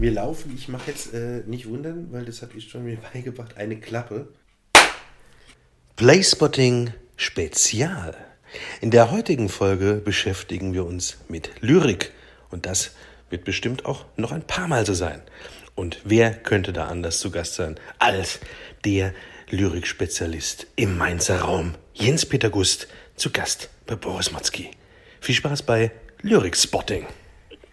Wir laufen, ich mache jetzt äh, nicht wundern, weil das hat ich schon mir beigebracht, eine Klappe. Playspotting Spezial. In der heutigen Folge beschäftigen wir uns mit Lyrik und das wird bestimmt auch noch ein paar Mal so sein. Und wer könnte da anders zu Gast sein als der Lyrikspezialist im Mainzer Raum, Jens-Peter Gust, zu Gast bei Boris Motzki. Viel Spaß bei Lyrik-Spotting.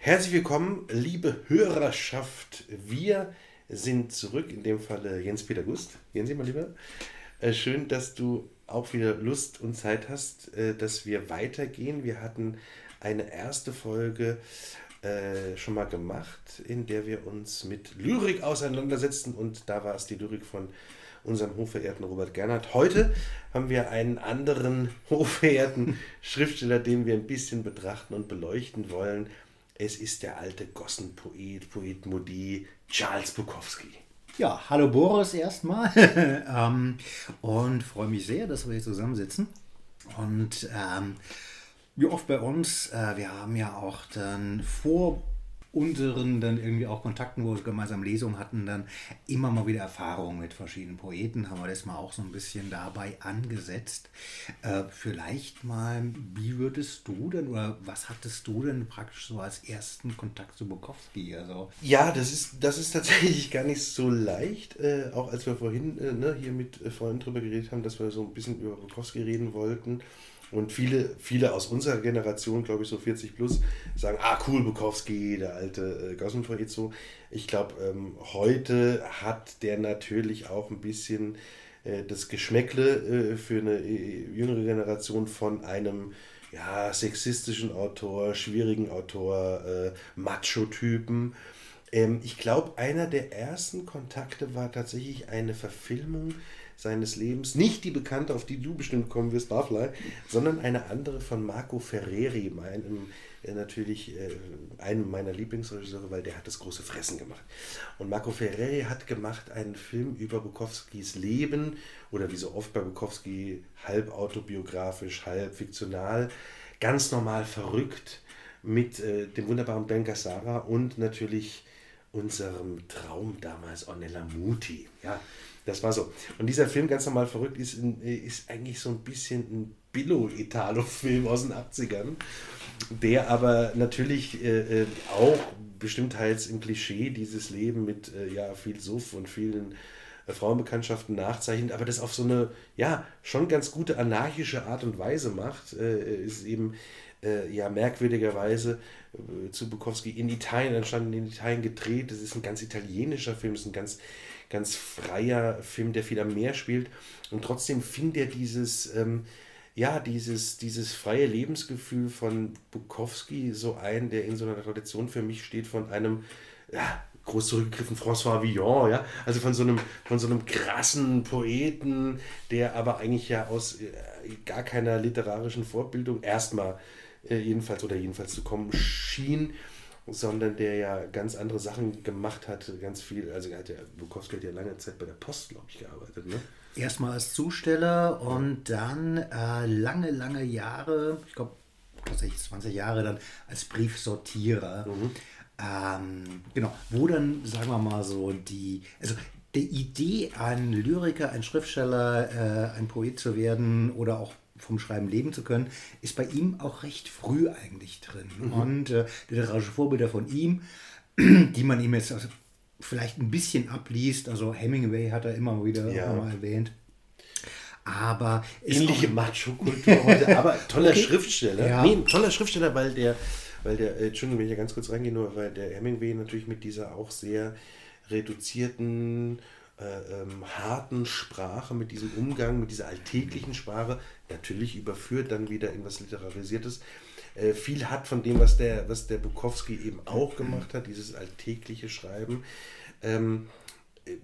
Herzlich willkommen, liebe Hörerschaft. Wir sind zurück, in dem Falle Jens-Peter Gust. Jens, mal lieber. Äh, schön, dass du auch wieder Lust und Zeit hast, äh, dass wir weitergehen. Wir hatten eine erste Folge äh, schon mal gemacht, in der wir uns mit Lyrik auseinandersetzten und da war es die Lyrik von unserem hochverehrten Robert Gernhardt. Heute haben wir einen anderen hochverehrten Schriftsteller, den wir ein bisschen betrachten und beleuchten wollen. Es ist der alte Gossenpoet, Poet Modi, Charles Bukowski. Ja, hallo Boris erstmal. ähm, und freue mich sehr, dass wir hier zusammensitzen. Und ähm, wie oft bei uns, äh, wir haben ja auch dann vor unseren dann irgendwie auch Kontakten, wo wir gemeinsam Lesungen hatten, dann immer mal wieder Erfahrungen mit verschiedenen Poeten, haben wir das mal auch so ein bisschen dabei angesetzt. Äh, vielleicht mal, wie würdest du denn oder was hattest du denn praktisch so als ersten Kontakt zu Bukowski? Also ja, das ist, das ist tatsächlich gar nicht so leicht, äh, auch als wir vorhin äh, ne, hier mit äh, Freunden drüber geredet haben, dass wir so ein bisschen über Bukowski reden wollten. Und viele, viele aus unserer Generation, glaube ich, so 40 plus, sagen, ah, cool, Bukowski, der alte äh, Gossenpoet so. Ich glaube, ähm, heute hat der natürlich auch ein bisschen äh, das Geschmäckle äh, für eine äh, jüngere Generation von einem ja, sexistischen Autor, schwierigen Autor, äh, Macho-Typen. Ähm, ich glaube, einer der ersten Kontakte war tatsächlich eine Verfilmung seines Lebens. Nicht die bekannte, auf die du bestimmt kommen wirst, Barfly, sondern eine andere von Marco Ferreri, meinem, äh, natürlich äh, einem meiner Lieblingsregisseure, weil der hat das große Fressen gemacht. Und Marco Ferreri hat gemacht einen Film über Bukowskis Leben oder wie so oft bei Bukowski halb autobiografisch, halb fiktional, ganz normal verrückt mit äh, dem wunderbaren Ben Gazzara und natürlich unserem Traum damals Ornella Muti. Ja, das war so. Und dieser Film, ganz normal verrückt, ist, ist eigentlich so ein bisschen ein Billo-Italo-Film aus den 80ern, der aber natürlich äh, äh, auch bestimmtheils im Klischee dieses Leben mit äh, ja, viel Suff und vielen äh, Frauenbekanntschaften nachzeichnet, aber das auf so eine, ja, schon ganz gute anarchische Art und Weise macht, äh, ist eben äh, ja merkwürdigerweise zu Bukowski in Italien entstanden, in Italien gedreht. Das ist ein ganz italienischer Film, das ist ein ganz ganz freier Film, der viel am Meer spielt. Und trotzdem fing der dieses, ähm, ja, dieses, dieses freie Lebensgefühl von Bukowski so ein, der in so einer Tradition für mich steht von einem, ja, groß zurückgegriffen, François Villon, ja, also von so einem, von so einem krassen Poeten, der aber eigentlich ja aus äh, gar keiner literarischen Vorbildung erstmal äh, jedenfalls oder jedenfalls zu kommen schien sondern der ja ganz andere Sachen gemacht hat, ganz viel, also er hat ja, Bukowski hat ja lange Zeit bei der Post, glaube ich, gearbeitet, ne? Erstmal als Zusteller und dann äh, lange, lange Jahre, ich glaube tatsächlich 20 Jahre dann als Briefsortierer. Mhm. Ähm, genau, wo dann, sagen wir mal so, die, also die Idee, ein Lyriker, ein Schriftsteller, äh, ein Poet zu werden oder auch vom Schreiben leben zu können, ist bei ihm auch recht früh eigentlich drin. Mhm. Und äh, literarische Vorbilder von ihm, die man ihm jetzt also vielleicht ein bisschen abliest, also Hemingway hat er immer wieder ja. mal erwähnt. Aber ähnliche Macho-Kultur heute, aber toller okay. Schriftsteller. Ja. Nee, toller Schriftsteller, weil der, weil der, äh, Entschuldigung, wenn ich ja ganz kurz reingehen, nur weil der Hemingway natürlich mit dieser auch sehr reduzierten äh, ähm, harten Sprache, mit diesem Umgang, mit dieser alltäglichen Sprache, natürlich überführt dann wieder in was Literarisiertes, äh, viel hat von dem, was der, was der Bukowski eben auch gemacht hat, dieses alltägliche Schreiben. Ähm, äh,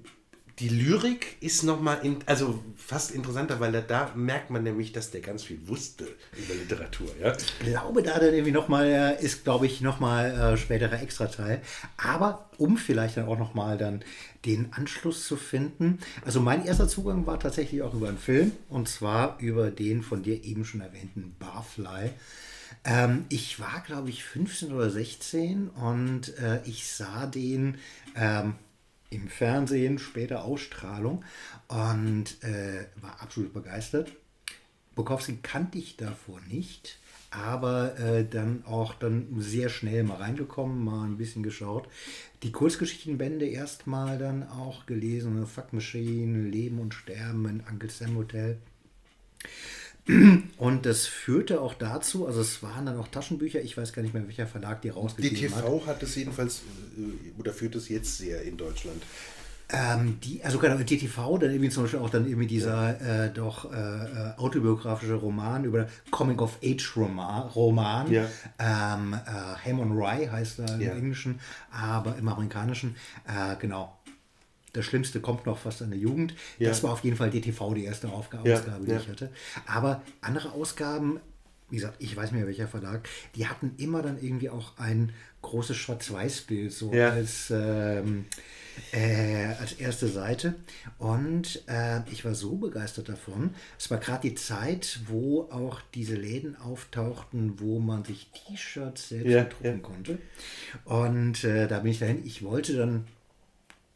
die Lyrik ist nochmal, also fast interessanter, weil da, da, merkt man nämlich, dass der ganz viel wusste über Literatur. Ja? Ich glaube, da dann irgendwie nochmal, ist, glaube ich, nochmal äh, späterer Extrateil. Aber um vielleicht dann auch nochmal dann den Anschluss zu finden. Also mein erster Zugang war tatsächlich auch über einen Film und zwar über den von dir eben schon erwähnten Barfly Ähm, ich war, glaube ich, 15 oder 16 und äh, ich sah den ähm, im Fernsehen, später Ausstrahlung und äh, war absolut begeistert. Bukowski kannte ich davor nicht, aber äh, dann auch dann sehr schnell mal reingekommen, mal ein bisschen geschaut. Die Kurzgeschichtenbände erstmal dann auch gelesen, Fuck Machine, Leben und Sterben in Uncle Sam Hotel. Und das führte auch dazu, also es waren dann auch Taschenbücher, ich weiß gar nicht mehr, welcher Verlag die rausgegeben hat. DTV hat es jedenfalls, äh, oder führt es jetzt sehr in Deutschland. Ähm, die, also genau, DTV, dann irgendwie zum Beispiel auch dann irgendwie dieser ja. äh, doch äh, äh autobiografische Roman über Coming-of-Age-Roman, Roman. Ja. Ähm, äh, Hammond Rye heißt er ja. im Englischen, aber im Amerikanischen, äh, genau. Das Schlimmste kommt noch fast an der Jugend. Ja. Das war auf jeden Fall DTV, die erste Aufgabe, ja, Ausgabe, die ja. ich hatte. Aber andere Ausgaben, wie gesagt, ich weiß nicht mehr welcher Verlag, die hatten immer dann irgendwie auch ein großes Schwarz-Weiß-Bild, so als, ähm, äh, als erste Seite. Und äh, ich war so begeistert davon. Es war gerade die Zeit, wo auch diese Läden auftauchten, wo man sich T-Shirts selbst drucken konnte. Und äh, da bin ich dahin. Ich wollte dann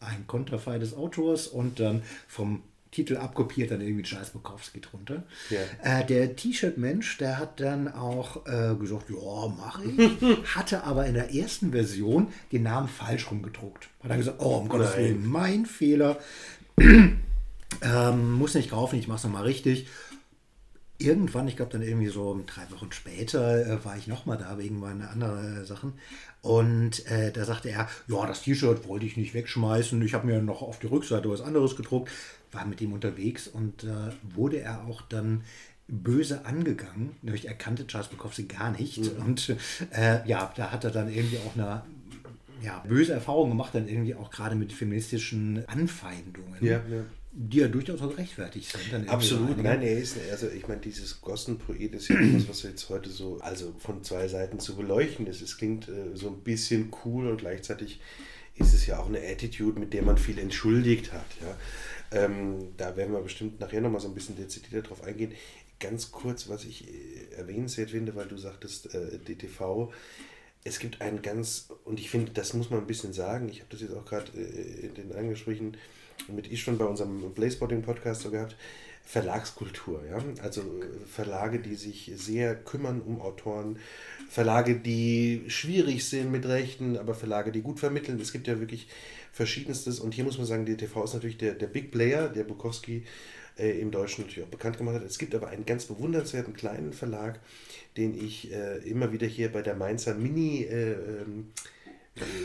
ein Konterfei des Autors und dann vom Titel abkopiert, dann irgendwie Charles Bukowski drunter. Ja. Äh, der T-Shirt-Mensch, der hat dann auch äh, gesagt, ja, mache ich. hatte aber in der ersten Version den Namen falsch rumgedruckt. Hat dann gesagt, oh, um Gottes Willen, mein Fehler. ähm, muss nicht kaufen, ich mache es nochmal richtig. Irgendwann, ich glaube dann irgendwie so drei Wochen später, äh, war ich nochmal da wegen meiner anderen äh, Sachen. Und äh, da sagte er, ja, das T-Shirt wollte ich nicht wegschmeißen. Ich habe mir noch auf die Rückseite was anderes gedruckt, war mit ihm unterwegs und äh, wurde er auch dann böse angegangen. Nämlich er kannte Charles Bukowski gar nicht. Mhm. Und äh, ja, da hat er dann irgendwie auch eine ja, böse Erfahrung gemacht, dann irgendwie auch gerade mit feministischen Anfeindungen. Ja, ja die ja durchaus auch rechtfertigt sind. Absolut, nein, er ist, also ich meine, dieses Gossenpoet ist ja etwas, was jetzt heute so, also von zwei Seiten zu beleuchten ist. Es klingt äh, so ein bisschen cool und gleichzeitig ist es ja auch eine Attitude, mit der man viel entschuldigt hat. Ja? Ähm, da werden wir bestimmt nachher nochmal so ein bisschen dezidierter drauf eingehen. Ganz kurz, was ich äh, erwähnenswert finde, weil du sagtest, äh, DTV, es gibt einen ganz, und ich finde, das muss man ein bisschen sagen, ich habe das jetzt auch gerade äh, in den Angesprächen mit ich schon bei unserem Playspotting-Podcast so gehabt, Verlagskultur. Ja? Also Verlage, die sich sehr kümmern um Autoren, Verlage, die schwierig sind mit Rechten, aber Verlage, die gut vermitteln. Es gibt ja wirklich verschiedenstes. Und hier muss man sagen, die TV ist natürlich der, der Big Player, der Bukowski äh, im Deutschen natürlich auch bekannt gemacht hat. Es gibt aber einen ganz bewundernswerten kleinen Verlag, den ich äh, immer wieder hier bei der Mainzer Mini... Äh, ähm,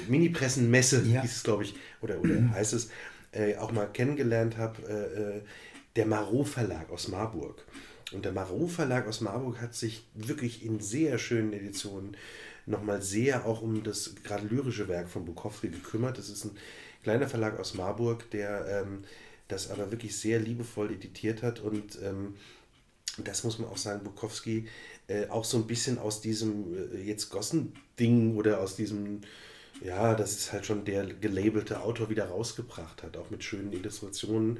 Mini-Pressenmesse ja. hieß es, glaube ich, oder, oder heißt es, äh, auch mal kennengelernt habe, äh, äh, der Marot Verlag aus Marburg. Und der Marot Verlag aus Marburg hat sich wirklich in sehr schönen Editionen nochmal sehr auch um das gerade lyrische Werk von Bukowski gekümmert. Das ist ein kleiner Verlag aus Marburg, der ähm, das aber wirklich sehr liebevoll editiert hat und ähm, das muss man auch sagen, Bukowski äh, auch so ein bisschen aus diesem äh, jetzt Gossen-Ding oder aus diesem ja, das ist halt schon der gelabelte Autor wieder rausgebracht hat, auch mit schönen Illustrationen.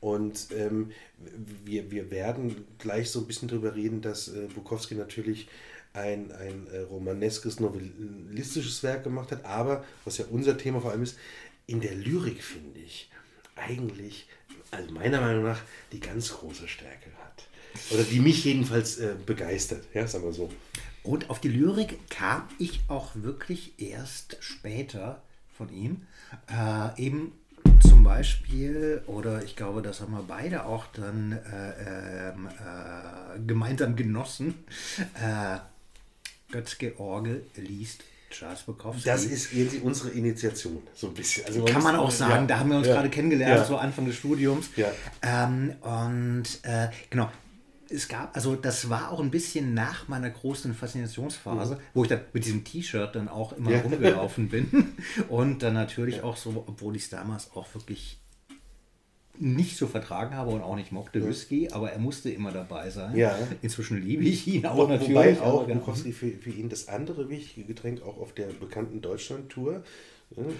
Und ähm, wir, wir werden gleich so ein bisschen darüber reden, dass äh, Bukowski natürlich ein, ein äh, romaneskes, novellistisches Werk gemacht hat, aber, was ja unser Thema vor allem ist, in der Lyrik finde ich eigentlich, also meiner Meinung nach, die ganz große Stärke hat. Oder die mich jedenfalls äh, begeistert, ja, sagen wir so. Und auf die Lyrik kam ich auch wirklich erst später von ihm. Äh, eben zum Beispiel, oder ich glaube, das haben wir beide auch dann äh, ähm, äh, gemeinsam genossen. Äh, Götz-George liest Charles Bukowski. Das ist irgendwie unsere Initiation, so ein bisschen. Also Kann man auch sagen, ja, da haben wir uns ja, gerade kennengelernt, ja. so Anfang des Studiums. Ähm, und äh, genau, es gab, also das war auch ein bisschen nach meiner großen Faszinationsphase, mhm. wo ich dann mit diesem T-Shirt dann auch immer ja. rumgelaufen bin. Und dann natürlich ja. auch so, obwohl ich es damals auch wirklich nicht so vertragen habe und auch nicht mochte ja. Whisky, aber er musste immer dabei sein. Ja. Inzwischen liebe ich ihn auch Wo, natürlich. Wobei auch Bukowski für, für ihn das andere wichtige Getränk auch auf der bekannten Deutschland-Tour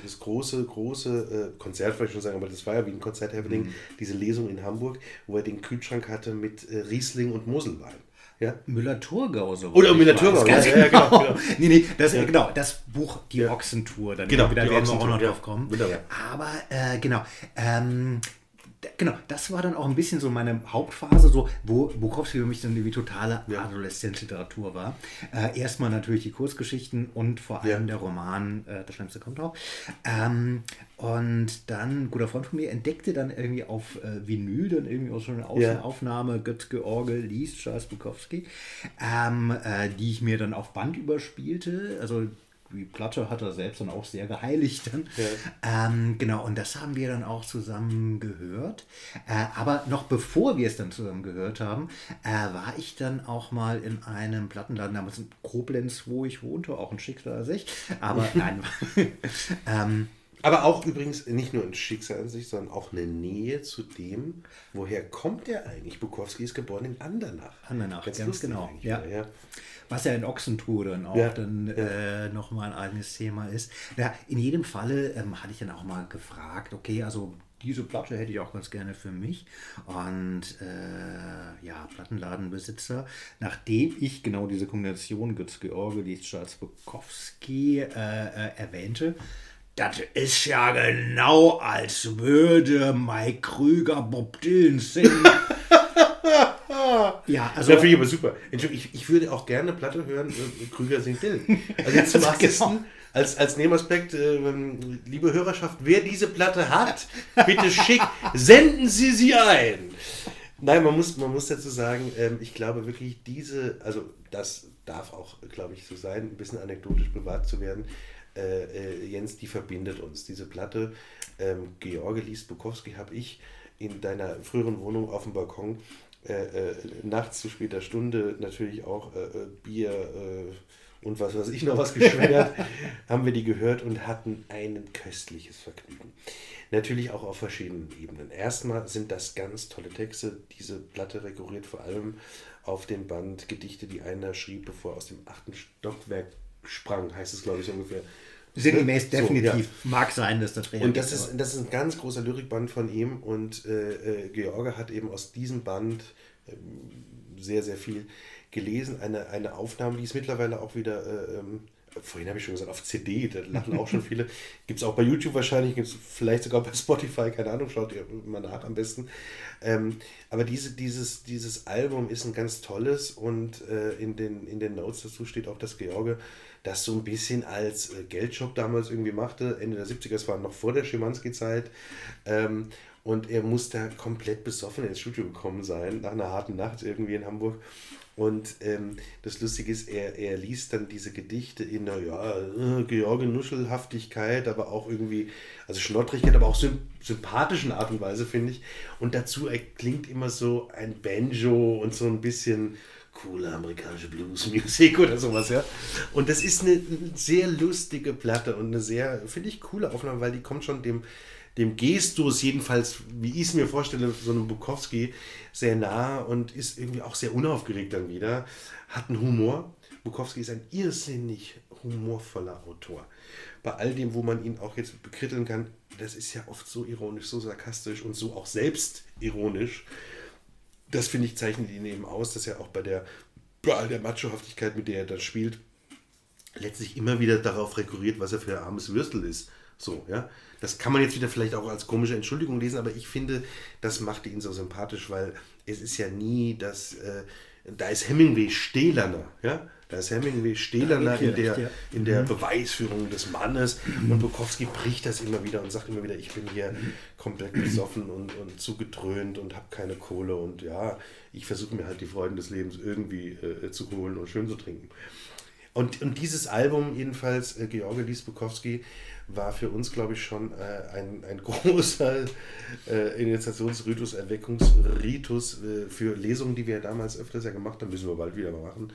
das große, große äh, Konzert, wollte ich schon sagen, aber das war ja wie ein Konzert-Happening, mhm. diese Lesung in Hamburg, wo er den Kühlschrank hatte mit äh, Riesling und Moselwein. Ja. Müller-Thurgau so. Oder Müller-Thurgau, ja, ja, genau, genau. nee, nee, das, ja. genau, das Buch, die ja. Ochsentour, dann genau, da werden wir auch noch drauf kommen. Aber äh, genau, ähm, genau, das war dann auch ein bisschen so meine Hauptphase, so, wo Bukowski für mich dann irgendwie totale ja. Adoleszenzliteratur war. Äh, erstmal natürlich die Kurzgeschichten und vor allem ja. der Roman äh, Das Schlimmste kommt drauf. Ähm, und dann, ein guter Freund von mir entdeckte dann irgendwie auf äh, Vinyl, dann irgendwie auch schon eine Außenaufnahme, ja. Götz George liest Charles Bukowski, ähm, äh, die ich mir dann auf Band überspielte. Also die Platte hat er selbst dann auch sehr geheiligt. Dann. Ja. Ähm, genau, und das haben wir dann auch zusammen gehört. Äh, aber noch bevor wir es dann zusammen gehört haben, äh, war ich dann auch mal in einem Plattenladen damals in Koblenz, wo ich wohnte, auch ein Schicksal sich. Aber nein. ähm, aber auch übrigens nicht nur ein Schicksal an sich, sondern auch eine Nähe zu dem, woher kommt der eigentlich? Bukowski ist geboren in Andernach. Andernach, ganz, ganz genau. Ja. ja. Was ja in Ochsentour dann auch ja. dann ja. äh, nochmal ein eigenes Thema ist. Ja, in jedem Falle ähm, hatte ich dann auch mal gefragt, okay, also diese Platte hätte ich auch ganz gerne für mich. Und äh, ja, Plattenladenbesitzer, nachdem ich genau diese Kombination Götz-George, Charles Bukowski äh, äh, erwähnte, das ist ja genau, als würde Mike Krüger Bob Dylan singen. ja, also. Da finde ich aber super. Ich, ich würde auch gerne Platte hören, äh, Krüger singt Dylan. Also jetzt zum genau. als, als Nebenaspekt, äh, liebe Hörerschaft, wer diese Platte hat, bitte schick, senden Sie sie ein. Nein, man muss, man muss dazu sagen, ähm, ich glaube wirklich, diese, also das darf auch, glaube ich, so sein, ein bisschen anekdotisch bewahrt zu werden äh, äh, Jens, die verbindet uns. Diese Platte, ähm, George liest Bukowski, habe ich in deiner früheren Wohnung auf dem Balkon äh, äh, nachts zu später Stunde natürlich auch äh, äh, Bier und was weiß ich noch was geschwängert, haben wir die gehört und hatten ein köstliches Vergnügen. Natürlich auch auf verschiedenen Ebenen. Erstmal sind das ganz tolle Texte. Diese Platte rekurriert vor allem auf den Band Gedichte, die einer schrieb, bevor er aus dem achten Stockwerk sprang, heißt es, glaube ich, so ungefähr. Sinngemäß so, definitiv. Ja. Mag sein, dass das Und das ist, das ist ein ganz großer Lyrikband von ihm und äh, äh, George hat eben aus diesem Band äh, sehr, sehr viel gelesen. Eine, eine Aufnahme, die ist mittlerweile auch wieder, äh, ähm, vorhin habe ich schon gesagt, auf CD, da lachen auch schon viele. Gibt es auch bei YouTube wahrscheinlich, gibt es vielleicht sogar bei Spotify, keine Ahnung, schaut ihr mal nach am besten. Ähm, aber diese, dieses, dieses Album ist ein ganz tolles und äh, in, den, in den Notes dazu steht auch, dass George das so ein bisschen als äh, Geldjob damals irgendwie machte. Ende der 70er, es war noch vor der Schimanski-Zeit. Ähm, und er muss da komplett besoffen ins Studio gekommen sein, nach einer harten Nacht irgendwie in Hamburg. Und ähm, das Lustige ist, er, er liest dann diese Gedichte in einer, ja, äh, George Nuschelhaftigkeit, aber auch irgendwie, also Schnottrigkeit, aber auch sympathischen Art und Weise, finde ich. Und dazu klingt immer so ein Banjo und so ein bisschen coole amerikanische Blues-Musik oder sowas, ja. Und das ist eine sehr lustige Platte und eine sehr, finde ich, coole Aufnahme, weil die kommt schon dem, dem Gestus, jedenfalls, wie ich es mir vorstelle, so einem Bukowski, sehr nah und ist irgendwie auch sehr unaufgeregt dann wieder. Hat einen Humor. Bukowski ist ein irrsinnig humorvoller Autor. Bei all dem, wo man ihn auch jetzt bekritteln kann, das ist ja oft so ironisch, so sarkastisch und so auch selbstironisch das finde ich zeichnet ihn eben aus, dass er auch bei der, bei all der Machohaftigkeit, mit der er da spielt, letztlich immer wieder darauf rekurriert, was er für ein armes Würstel ist. So, ja. Das kann man jetzt wieder vielleicht auch als komische Entschuldigung lesen, aber ich finde, das macht ihn so sympathisch, weil es ist ja nie das, äh, da ist Hemingway Stählerner, ja. Da ist Hemingway Stählerner in der, ja. in der mhm. Beweisführung des Mannes und Bukowski bricht das immer wieder und sagt immer wieder, ich bin hier komplett besoffen und, und zugedröhnt und habe keine Kohle und ja, ich versuche mir halt die Freuden des Lebens irgendwie äh, zu holen und schön zu trinken. Und, und dieses Album jedenfalls, äh, George Lies Bukowski, war für uns, glaube ich, schon äh, ein, ein großer äh, Initiationsritus, Erweckungsritus äh, für Lesungen, die wir damals öfters ja gemacht haben, müssen wir bald wieder mal machen.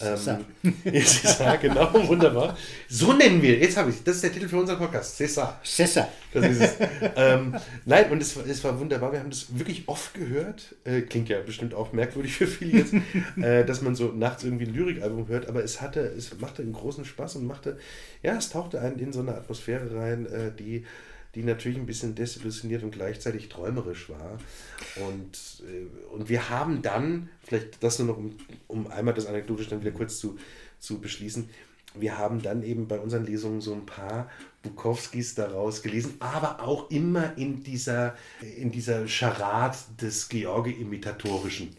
Ähm, César, genau, wunderbar. So nennen wir, jetzt habe ich, das ist der Titel für unseren Podcast, César. César. Das ist es. ähm, nein, und es, es war wunderbar, wir haben das wirklich oft gehört, äh, klingt ja bestimmt auch merkwürdig für viele jetzt, äh, dass man so nachts irgendwie ein Lyrikalbum hört, aber es hatte, es machte einen großen Spaß und machte, ja, es tauchte einen in so eine Atmosphäre rein, äh, die die natürlich ein bisschen desillusioniert und gleichzeitig träumerisch war. Und, äh, und wir haben dann, vielleicht das nur noch, um, um einmal das anekdotisch dann wieder kurz zu, zu beschließen, wir haben dann eben bei unseren Lesungen so ein paar Bukowskis daraus gelesen, aber auch immer in dieser, in dieser Charade des George-Imitatorischen.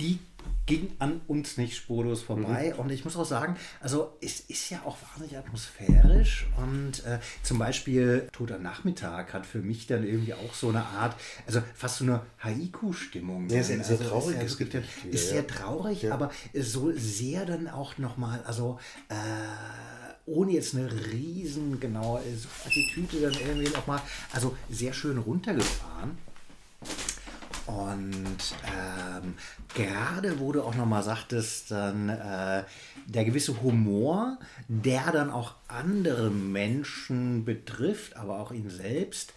Die ging an uns nicht spurlos vorbei. Mhm. Und ich muss auch sagen, also es ist ja auch wahnsinnig atmosphärisch. Und äh, zum Beispiel Toter Nachmittag hat für mich dann irgendwie auch so eine Art, also fast so eine Haiku-Stimmung. Ja, sehr, sehr traurig. Ist, ja, ist, ist sehr traurig, ja. aber so sehr dann auch nochmal, also äh, ohne jetzt eine riesen genaue Attitüde dann irgendwie nochmal, also sehr schön runtergefahren. Und ähm, gerade wo du auch nochmal sagtest, dann äh, der gewisse Humor, der dann auch andere Menschen betrifft, aber auch ihn selbst,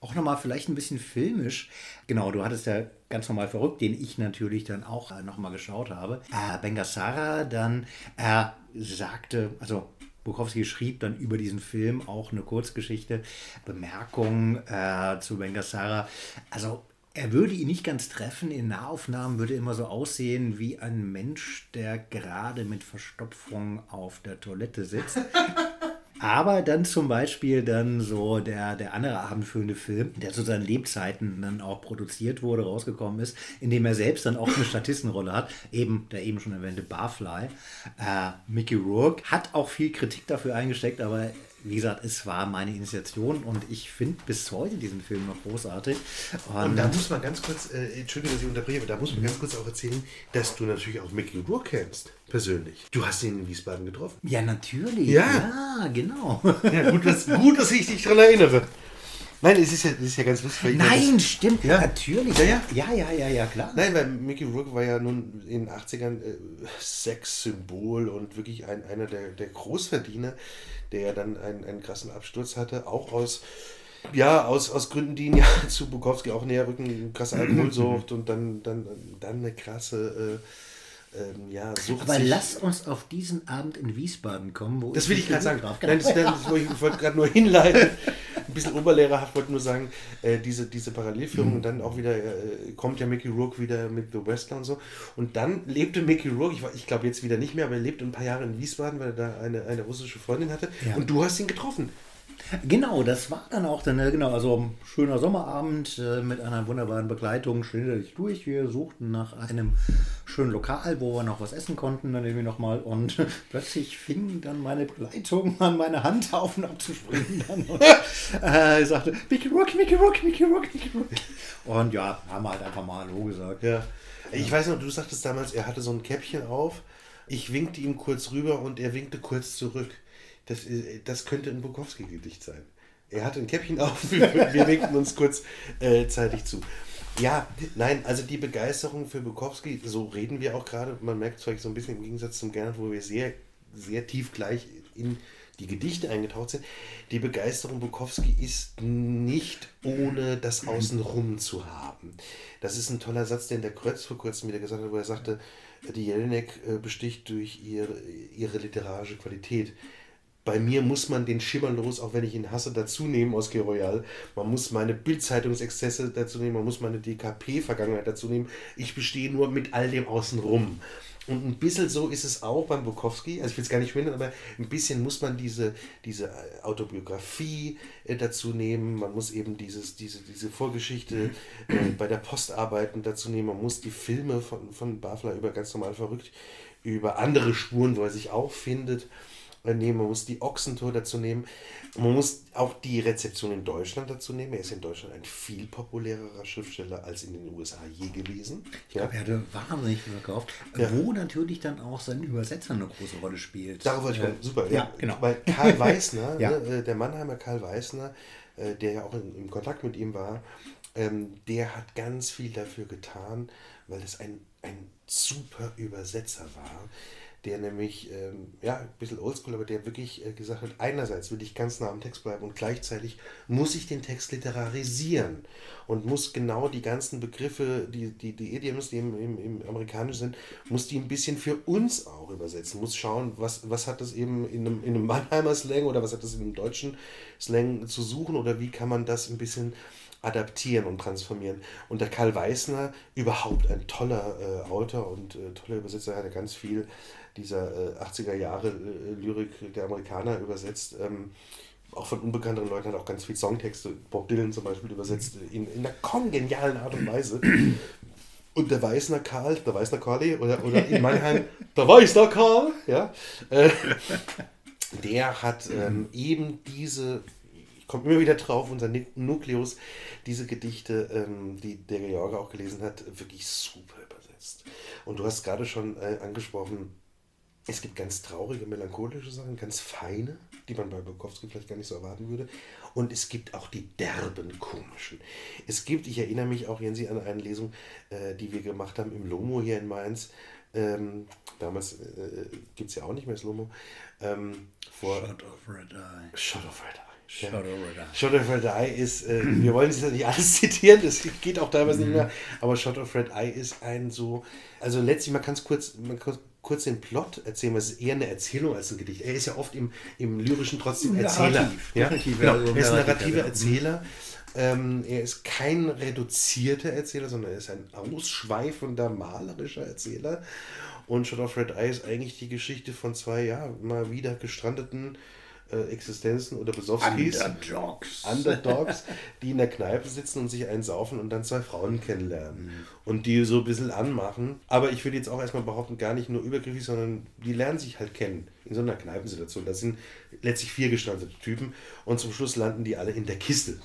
auch nochmal vielleicht ein bisschen filmisch. Genau, du hattest ja ganz normal verrückt, den ich natürlich dann auch äh, nochmal geschaut habe. Äh, Bengassara dann, er sagte, also Bukowski schrieb dann über diesen Film auch eine Kurzgeschichte, Bemerkung äh, zu Bengassara. Also er würde ihn nicht ganz treffen. In Nahaufnahmen würde er immer so aussehen wie ein Mensch, der gerade mit Verstopfung auf der Toilette sitzt. Aber dann zum Beispiel dann so der, der andere abendfüllende Film, der zu seinen Lebzeiten dann auch produziert wurde, rausgekommen ist, in dem er selbst dann auch eine Statistenrolle hat, eben der eben schon erwähnte Barfly. Äh, Mickey Rourke hat auch viel Kritik dafür eingesteckt, aber wie gesagt, es war meine Initiation und ich finde bis heute diesen Film noch großartig. Und, und da muss man ganz kurz, äh, Entschuldigung, dass ich unterbreche, da muss man ganz kurz auch erzählen, dass du natürlich auch Mickey Rourke kennst, persönlich. Du hast ihn in Wiesbaden getroffen. Ja, natürlich. Ja, ja genau. Ja, gut, dass, gut, dass ich dich daran erinnere. Nein, es ist ja, es ist ja ganz lustig. Nein, das, stimmt, ja. natürlich. Ja, ja. ja, ja, ja, ja, klar. Nein, weil Mickey Rourke war ja nun in den 80ern äh, Sexsymbol und wirklich ein, einer der, der Großverdiener der ja dann einen, einen krassen Absturz hatte, auch aus, ja, aus, aus Gründen, die ihn ja zu Bukowski auch näher rücken, krasse Alkoholsucht und dann, dann, dann eine krasse äh, ähm, ja, Sucht. Aber lass uns auf diesen Abend in Wiesbaden kommen. Wo das will ich gerade sagen. Nein, das, das, ich wollte gerade nur hinleiten. Ein bisschen oberlehrerhaft wollte nur sagen, äh, diese, diese Parallelführung mhm. und dann auch wieder äh, kommt ja Mickey Rourke wieder mit The Western und so. Und dann lebte Mickey Rourke, ich, ich glaube jetzt wieder nicht mehr, aber er lebte ein paar Jahre in Wiesbaden, weil er da eine, eine russische Freundin hatte. Ja. Und du hast ihn getroffen. Genau, das war dann auch dann, äh, genau, also ein schöner Sommerabend äh, mit einer wunderbaren Begleitung, schnell durch. Wir suchten nach einem schönen Lokal, wo wir noch was essen konnten, dann irgendwie nochmal und plötzlich fing dann meine Begleitung an meine Hand auf und abzuspringen dann und äh, sagte, Mickey Rock, Mickey Rock, Mickey Rock, Mickey Rock. Und ja, haben wir halt einfach mal Hallo gesagt. Ja. Ich weiß noch, du sagtest damals, er hatte so ein Käppchen auf. Ich winkte ihm kurz rüber und er winkte kurz zurück. Das, das könnte ein Bukowski-Gedicht sein. Er hatte ein Käppchen auf, wir, wir winkten uns kurz äh, zeitig zu. Ja, nein, also die Begeisterung für Bukowski, so reden wir auch gerade, man merkt es vielleicht so ein bisschen im Gegensatz zum Gernot, wo wir sehr, sehr tief gleich in die Gedichte eingetaucht sind. Die Begeisterung Bukowski ist nicht ohne das Außenrum zu haben. Das ist ein toller Satz, den der Krötz vor kurzem wieder gesagt hat, wo er sagte, die Jelinek äh, besticht durch ihre, ihre literarische Qualität bei mir muss man den Schimmerlos, auch wenn ich ihn hasse, dazu nehmen aus Geroyal. Man muss meine Bildzeitungsexzesse dazu nehmen, man muss meine DKP-Vergangenheit dazu nehmen. Ich bestehe nur mit all dem außenrum. Und ein bisschen so ist es auch beim Bukowski. Also ich will es gar nicht finden, aber ein bisschen muss man diese, diese Autobiografie äh, dazu nehmen. Man muss eben dieses, diese, diese Vorgeschichte äh, bei der Postarbeiten dazu nehmen. Man muss die Filme von, von Bafler über ganz normal verrückt, über andere Spuren, wo er sich auch findet nehmen, man muss die Ochsentour dazu nehmen, man muss auch die Rezeption in Deutschland dazu nehmen. Er ist in Deutschland ein viel populärerer Schriftsteller als in den USA je gewesen. Ich glaube, er hatte wahnsinnig viel verkauft, ja. wo natürlich dann auch sein Übersetzer eine große Rolle spielt. Darauf wollte ich kommen, super. Ja, ja, genau. Weil Karl Weißner, ja. ne, äh, der Mannheimer Karl Weißner, äh, der ja auch in, im Kontakt mit ihm war, ähm, der hat ganz viel dafür getan, weil es ein, ein super Übersetzer war der nämlich, ähm, ja, ein bisschen oldschool, aber der wirklich äh, gesagt hat, einerseits will ich ganz nah am Text bleiben und gleichzeitig muss ich den Text literarisieren und muss genau die ganzen Begriffe, die, die, die Idioms, die im, im, im Amerikanischen sind, muss die ein bisschen für uns auch übersetzen, muss schauen, was, was hat das eben in einem, in einem Mannheimer Slang oder was hat das in einem deutschen Slang zu suchen oder wie kann man das ein bisschen adaptieren und transformieren. Und der Karl Weißner, überhaupt ein toller äh, Autor und äh, toller Übersetzer, hat ganz viel dieser äh, 80er Jahre äh, Lyrik der Amerikaner übersetzt. Ähm, auch von unbekannteren Leuten hat auch ganz viel Songtexte, Bob Dylan zum Beispiel übersetzt, in, in einer kongenialen Art und Weise. Und der Weißner Karl, der Weißner Karli, oder, oder in Mannheim, der Weißner Karl, ja, äh, der hat ähm, eben diese, ich komme immer wieder drauf, unser Nukleus, diese Gedichte, ähm, die der George auch gelesen hat, wirklich super übersetzt. Und du hast gerade schon äh, angesprochen, es gibt ganz traurige, melancholische Sachen, ganz feine, die man bei Bukowski vielleicht gar nicht so erwarten würde. Und es gibt auch die derben, komischen. Es gibt, ich erinnere mich auch, Jensi, an eine Lesung, äh, die wir gemacht haben im Lomo hier in Mainz. Ähm, damals äh, gibt es ja auch nicht mehr das Lomo. Ähm, vor Shot of Red Eye. Shot of Red Eye. Shot of Red Eye. Shot of Red Eye ist, äh, wir wollen es ja nicht alles zitieren, das geht auch teilweise nicht mehr, aber Shot of Red Eye ist ein so, also letztlich, man kann es kurz, man kurz den Plot erzählen, weil es ist eher eine Erzählung als ein Gedicht. Er ist ja oft im, im lyrischen trotzdem Erzähler. Narrativ, ja? Genau. Also er ist ein narrativer Erzähler. Ähm, er ist kein reduzierter Erzähler, sondern er ist ein ausschweifender, malerischer Erzähler. Und Shot of Red Eye ist eigentlich die Geschichte von zwei, ja, mal wieder gestrandeten äh, Existenzen oder Besowskis. Underdogs. Underdogs, die in der Kneipe sitzen und sich einsaufen und dann zwei Frauen kennenlernen. Mhm. Und die so ein bisschen anmachen. Aber ich würde jetzt auch erstmal behaupten, gar nicht nur übergriffig, sondern die lernen sich halt kennen. In so einer Kneipensituation. Das sind letztlich vier gestandete Typen. Und zum Schluss landen die alle in der Kiste.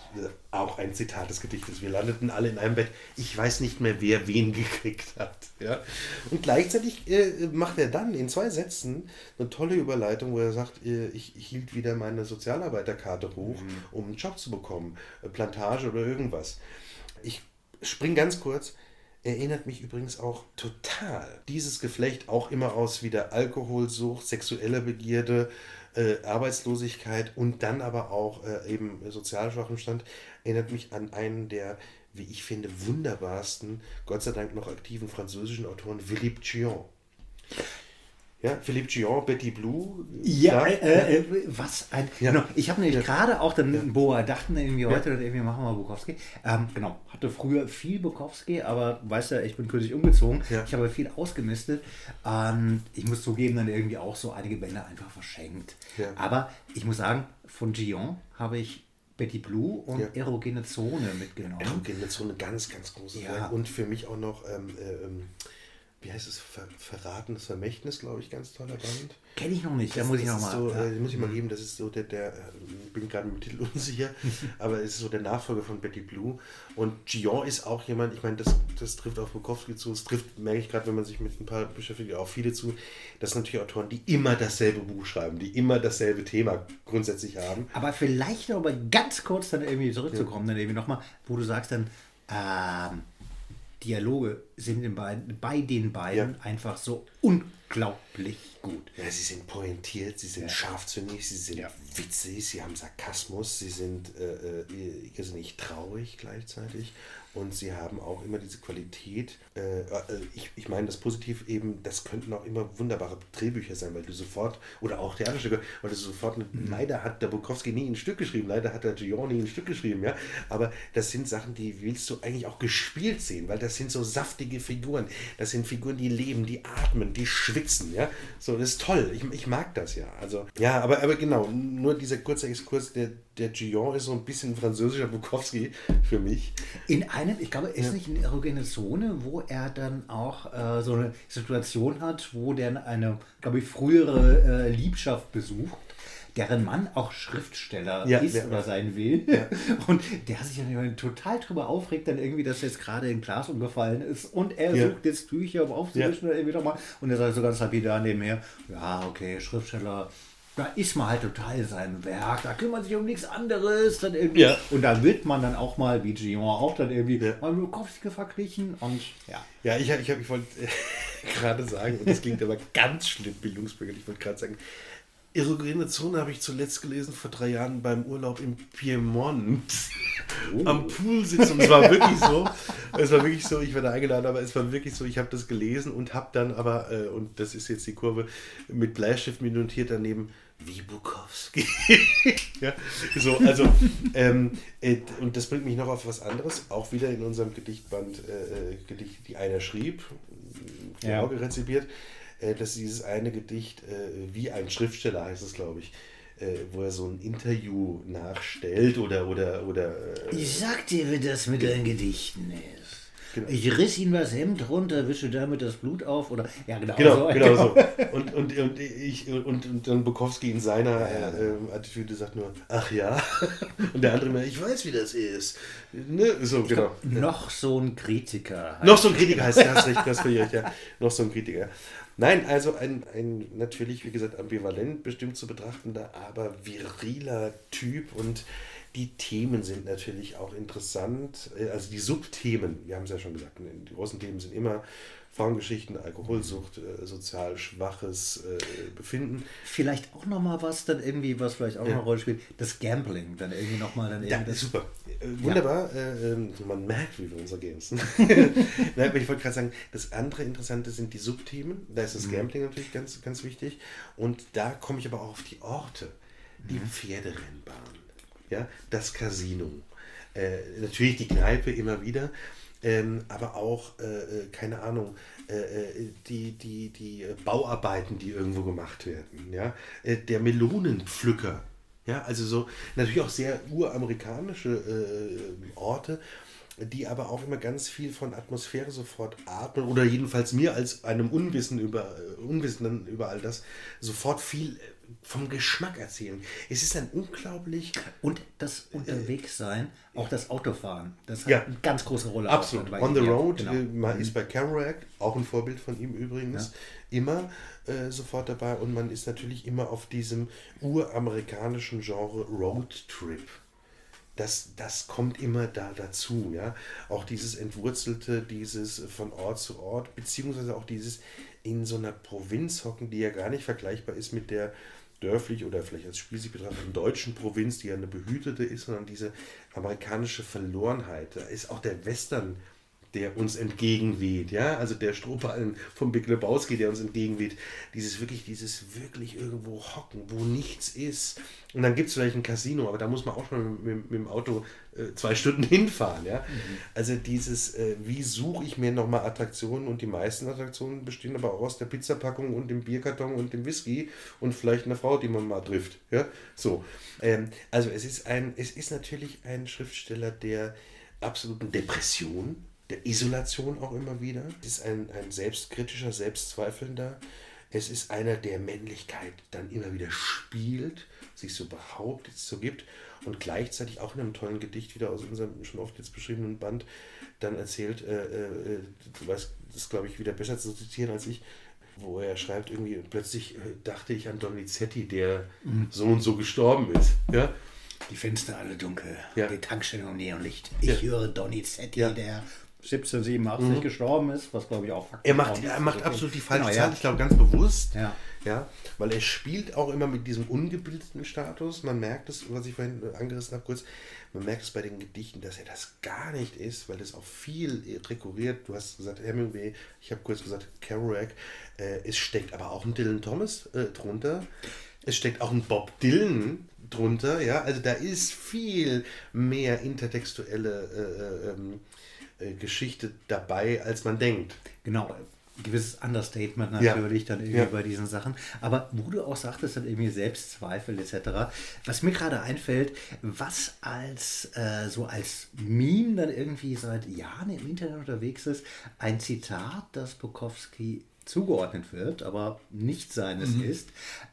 Auch ein Zitat des Gedichtes. Wir landeten alle in einem Bett. Ich weiß nicht mehr, wer wen gekriegt hat. Ja? Und gleichzeitig äh, macht er dann in zwei Sätzen eine tolle Überleitung, wo er sagt, äh, ich hielt wieder meine Sozialarbeiterkarte hoch, mhm. um einen Job zu bekommen. Äh, Plantage oder irgendwas. Ich spring ganz kurz erinnert mich übrigens auch total dieses Geflecht auch immer aus wieder Alkoholsucht, sexueller Begierde, äh, Arbeitslosigkeit und dann aber auch äh, eben sozial schwachem Stand, erinnert mich an einen der, wie ich finde, wunderbarsten, Gott sei Dank noch aktiven französischen Autoren, Philippe Gion. Ja, Philippe Gion, Betty Blue. Ja, äh, äh, was ein. Ja. Genau, ich habe nämlich ja. gerade auch dann ja. Boa dachten irgendwie heute, ja. irgendwie machen wir Bukowski. Ähm, genau, hatte früher viel Bukowski, aber weißt du, ich bin kürzlich umgezogen. Ich habe viel ausgemistet. Ähm, ich muss zugeben, dann irgendwie auch so einige Bände einfach verschenkt. Aber ich muss sagen, von Gion habe ich Betty Blue und ja. Erogene Zone mitgenommen. Erogene Zone, ganz, ganz großes ja. Und für mich auch noch ähm, äh, ähm, wie heißt es, Ver Verratenes Vermächtnis, glaube ich, ganz toller Band. Kenne ich noch nicht, da muss ich nochmal. So, äh, muss ich mal geben, das ist so der, der äh, bin gerade mit dem Titel unsicher, aber es ist so der Nachfolger von Betty Blue. Und Gion ist auch jemand, ich meine, das, das trifft auf Bukowski zu, es trifft, merke ich gerade, wenn man sich mit ein paar beschäftigt, auch viele zu. Das sind natürlich Autoren, die immer dasselbe Buch schreiben, die immer dasselbe Thema grundsätzlich haben. Aber vielleicht noch mal ganz kurz dann irgendwie zurückzukommen, ja. dann irgendwie nochmal, wo du sagst dann, ähm, Dialoge sind den beiden, bei den beiden ja. einfach so unglaublich gut. Ja, sie sind pointiert, sie sind ja. scharfzüngig, sie sind ja. witzig, sie haben Sarkasmus, sie sind äh, äh, irrsinnig traurig gleichzeitig und sie haben auch immer diese Qualität. Äh, äh, ich, ich meine das positiv eben, das könnten auch immer wunderbare Drehbücher sein, weil du sofort, oder auch Theaterstücke, weil du sofort, mhm. leider hat der Bukowski nie ein Stück geschrieben, leider hat der Gion nie ein Stück geschrieben, ja. Aber das sind Sachen, die willst du eigentlich auch gespielt sehen, weil das sind so saftige Figuren. Das sind Figuren, die leben, die atmen, die schwitzen, ja. So, das ist toll. Ich, ich mag das ja. Also, ja, aber, aber genau, nur dieser kurze Exkurs, der, der Gion ist so ein bisschen französischer Bukowski für mich. In einem, ich glaube, ist ja. nicht eine erogene Zone, wo er dann auch äh, so eine Situation hat, wo der eine, glaube ich, frühere äh, Liebschaft besucht deren Mann auch Schriftsteller ja, ist ja, oder sein will. Und der sich dann total drüber aufregt, dann irgendwie, dass jetzt gerade ein Glas umgefallen ist und er sucht jetzt Tücher, um aufzuwischen oder irgendwie nochmal. Und er sagt so ganz lapidar nebenher, ja, okay, Schriftsteller, da ist man halt total sein Werk, da kümmert sich um nichts anderes. Dann irgendwie, ja. Und da wird man dann auch mal, wie Gion auch dann irgendwie ja. mal Bukowski verglichen und ja. Ja, ich, ich, ich wollte äh, gerade sagen, und das klingt aber ganz schlimm bildungsbürgerlich, ich wollte gerade sagen, Erogene Zone habe ich zuletzt gelesen vor drei Jahren beim Urlaub im Piemont. Oh. Am Pool sitzen. es war wirklich so. Es war wirklich so, ich werde eingeladen, aber es war wirklich so, ich habe das gelesen und habe dann aber, äh, und das ist jetzt die Kurve, mit Bleistift notiert daneben, wie Bukowski. ja, so, also, ähm, äh, und das bringt mich noch auf was anderes, auch wieder in unserem Gedichtband, äh, äh Gedicht, die einer schrieb, ja. auch rezipiert, äh, dass dieses eine Gedicht, äh, wie ein Schriftsteller heißt es, glaube ich, äh, wo er so ein Interview nachstellt oder oder oder. ich sag dir, wie das mit deinen Gedichten ist. Genau. Ich riss ihm das Hemd runter, wische damit das Blut auf oder ja genau, genau so. Genau so. Und, und, und, ich, und, und dann Bukowski in seiner ja. äh, Attitüde sagt nur, ach ja. Und der andere mehr, ich weiß, wie das ist. Ne? So, ich genau. Glaub, noch so ein Kritiker. Noch so ein Kritiker heißt das, hast recht, das ich, ja. Noch so ein Kritiker. Nein, also ein, ein natürlich, wie gesagt, ambivalent bestimmt zu betrachtender, aber viriler Typ und die Themen sind natürlich auch interessant, äh, also die Subthemen, wir haben es ja schon gesagt, ne, die großen Themen sind immer Frauengeschichten, Alkoholsucht, äh, sozial schwaches äh, Befinden. Vielleicht auch nochmal was, dann irgendwie, was vielleicht auch ja. eine Rolle spielt, das Gambling, dann irgendwie nochmal. Dann irgendwie ja, super, äh, wunderbar, ja. Ähm, man merkt, wie wir uns ergänzen. Nein, aber ich wollte gerade sagen, das andere Interessante sind die Subthemen, da ist das mhm. Gambling natürlich ganz, ganz wichtig und da komme ich aber auch auf die Orte, die mhm. Pferderennbahn ja, das Casino. Äh, natürlich die Kneipe immer wieder, ähm, aber auch, äh, äh keine Ahnung, äh, äh, die, die, die Bauarbeiten, die irgendwo gemacht werden. Ja? Äh, der Melonenpflücker. Ja, also so natürlich auch sehr uramerikanische Orte, die aber auch immer ganz viel von Atmosphäre sofort atmen oder jedenfalls mir als einem Unwissen über, Unwissenden über all das sofort viel vom Geschmack erzählen. Es ist ein unglaublich. Und das Unterwegssein, äh, auch das Autofahren, das ja, hat eine ganz große Rolle. Absolut. On the road, genau. Äh, man mhm. ist bei Kerouac, auch ein Vorbild von ihm übrigens, ja. immer äh, sofort dabei und man ist natürlich immer auf diesem uramerikanischen Genre Roadtrip. Das, das kommt immer da dazu, ja. Auch dieses Entwurzelte, dieses von Ort zu Ort, beziehungsweise auch dieses in so einer Provinz hocken, die ja gar nicht vergleichbar ist mit der dörflich oder vielleicht als Spiel sich betrachteten deutschen Provinz, die ja eine behütete ist, sondern diese amerikanische Verlorenheit. Da ist auch der Western der uns entgegenweht, ja, also der Strohballen vom Big Lebowski, der uns entgegenweht, dieses wirklich, dieses wirklich irgendwo hocken, wo nichts ist. Und dann gibt es vielleicht ein Casino, aber da muss man auch schon mit, mit, mit dem Auto äh, zwei Stunden hinfahren, ja. Mhm. Also dieses, äh, wie suche ich mir nochmal Attraktionen und die meisten Attraktionen bestehen aber auch aus der Pizzapackung und dem Bierkarton und dem Whisky und vielleicht einer Frau, die man mal trifft, ja. So, ähm, also es ist ein, es ist natürlich ein Schriftsteller der absoluten Depression der Isolation auch immer wieder. Es ist ein, ein selbstkritischer, selbstzweifelnder. Es ist einer, der Männlichkeit dann immer wieder spielt, sich so behauptet, so gibt und gleichzeitig auch in einem tollen Gedicht wieder aus unserem schon oft jetzt beschriebenen Band dann erzählt, äh, äh, du weißt, das glaube ich wieder besser zu zitieren als ich, wo er schreibt, irgendwie plötzlich äh, dachte ich an Donizetti, der mhm. so und so gestorben ist. Ja? Die Fenster alle dunkel, ja. die Tankstelle und Neonlicht. Ich ja. höre Donizetti, ja. der 1787 mhm. gestorben ist, was glaube ich auch Fakt Er macht, er macht absolut die falsche genau, Zahl, ja. ich glaube ganz bewusst. Ja. ja. Weil er spielt auch immer mit diesem ungebildeten Status. Man merkt es, was ich vorhin angerissen habe, kurz, man merkt es bei den Gedichten, dass er das gar nicht ist, weil das auch viel rekurriert. Du hast gesagt Hemingway, ich habe kurz gesagt Kerouac. Äh, es steckt aber auch ein Dylan Thomas äh, drunter. Es steckt auch ein Bob Dylan drunter, ja, also da ist viel mehr intertextuelle äh, äh ähm, äh, Geschichte dabei, als man denkt. Genau, gewisses Understatement natürlich ja. dann irgendwie ja. bei diesen Sachen. Aber wo du auch sagtest, dann irgendwie Selbstzweifel etc. Was mir gerade einfällt, was als äh, so als Meme dann irgendwie seit Jahren im Internet unterwegs ist, ein Zitat, das Bukowski zugeordnet wird, aber nicht seines mhm. ist.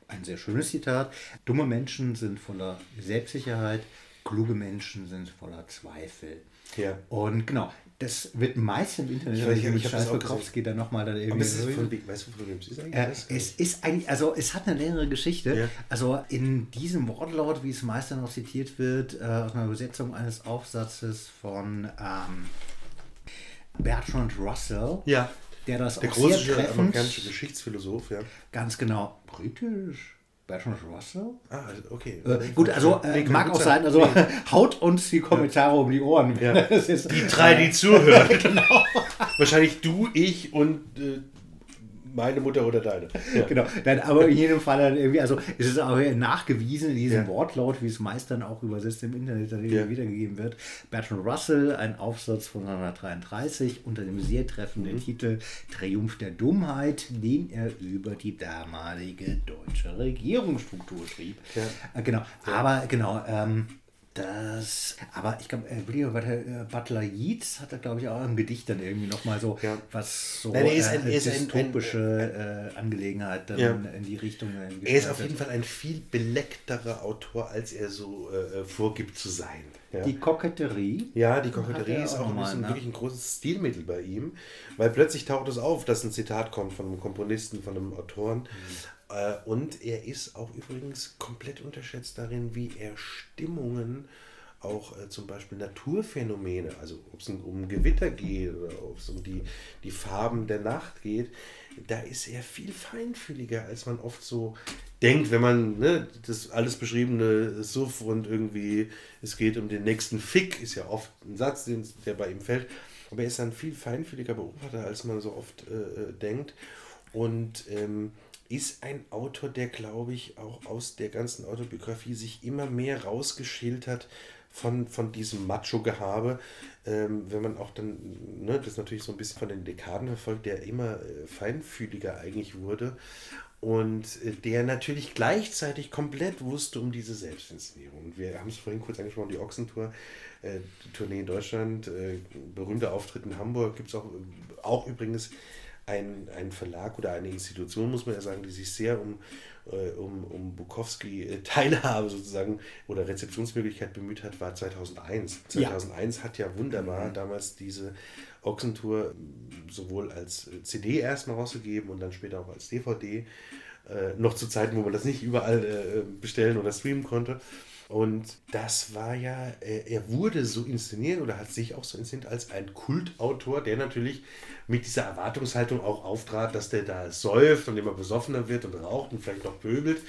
Ein sehr schönes Zitat. Dumme Menschen sind voller Selbstsicherheit, kluge Menschen sind voller Zweifel. Ja. Und genau, das wird meist im Internet ich, ich, ich, ich Scheiß verkauft, geht dann nochmal dann irgendwie. ist von, weißt du, von wem es ist eigentlich? Äh, es ist eigentlich, also es hat eine längere Geschichte. Ja. Also in diesem Wortlaut, wie es meist dann auch zitiert wird, äh, aus einer Übersetzung eines Aufsatzes von ähm, Bertrand Russell. Ja. Der das der auch große sehr treffend, amerikanische Geschichtsphilosoph, ja. Ganz genau. Britisch. Bertrand Russell? Ah, okay. Äh, gut, also äh, mag auch sein, also nee. haut uns die Kommentare um die Ohren. Ja. die drei, die zuhören. genau. Wahrscheinlich du, ich und äh, meine Mutter oder deine. Ja. Genau, dann, aber in jedem Fall dann irgendwie, also es ist auch nachgewiesen in diesem ja. Wortlaut, wie es meist dann auch übersetzt im Internet ja. wiedergegeben wird. Bertrand Russell, ein Aufsatz von 1933 unter dem sehr treffenden mhm. Titel Triumph der Dummheit, den er über die damalige deutsche Regierungsstruktur schrieb. Äh, genau, aber genau, ähm, das, aber ich glaube, äh, William äh, Butler Yeats hat da, glaube ich, auch im Gedicht dann irgendwie nochmal so ja. was so Nein, er ist ein, äh, dystopische ein, äh, Angelegenheit dann ja. in die Richtung. Äh, er ist auf jeden Fall ein viel beleckterer Autor, als er so äh, vorgibt zu sein. Ja. Die Koketterie. Ja, die Koketterie ist auch, ein bisschen, ne? wirklich ein großes Stilmittel bei ihm, weil plötzlich taucht es auf, dass ein Zitat kommt von einem Komponisten, von einem Autoren. Mhm. Äh, und er ist auch übrigens komplett unterschätzt darin, wie er Stimmungen, auch äh, zum Beispiel Naturphänomene, also ob es um Gewitter geht oder ob es um die, die Farben der Nacht geht, da ist er viel feinfühliger, als man oft so denkt, wenn man ne, das alles beschriebene Suff und irgendwie es geht um den nächsten Fick, ist ja oft ein Satz, der bei ihm fällt. Aber er ist ein viel feinfühliger Beobachter, als man so oft äh, äh denkt. Und ähm, ist ein Autor, der, glaube ich, auch aus der ganzen Autobiografie sich immer mehr rausgeschält hat von, von diesem Macho-Gehabe. Ähm, wenn man auch dann, ne, das natürlich so ein bisschen von den Dekaden verfolgt, der immer äh, feinfühliger eigentlich wurde und äh, der natürlich gleichzeitig komplett wusste um diese Selbstinszenierung. Wir haben es vorhin kurz angesprochen, die Ochsentour, äh, die Tournee in Deutschland, äh, berühmter Auftritt in Hamburg, gibt es auch, auch übrigens ein, ein Verlag oder eine Institution, muss man ja sagen, die sich sehr um, äh, um, um Bukowski äh, Teilhabe sozusagen oder Rezeptionsmöglichkeit bemüht hat, war 2001. 2001 ja. hat ja wunderbar mhm. damals diese Ochsentour sowohl als CD erstmal rausgegeben und dann später auch als DVD. Äh, noch zu Zeiten, wo man das nicht überall äh, bestellen oder streamen konnte. Und das war ja, er wurde so inszeniert oder hat sich auch so inszeniert als ein Kultautor, der natürlich mit dieser Erwartungshaltung auch auftrat, dass der da säuft und immer besoffener wird und raucht und vielleicht noch pöbelt.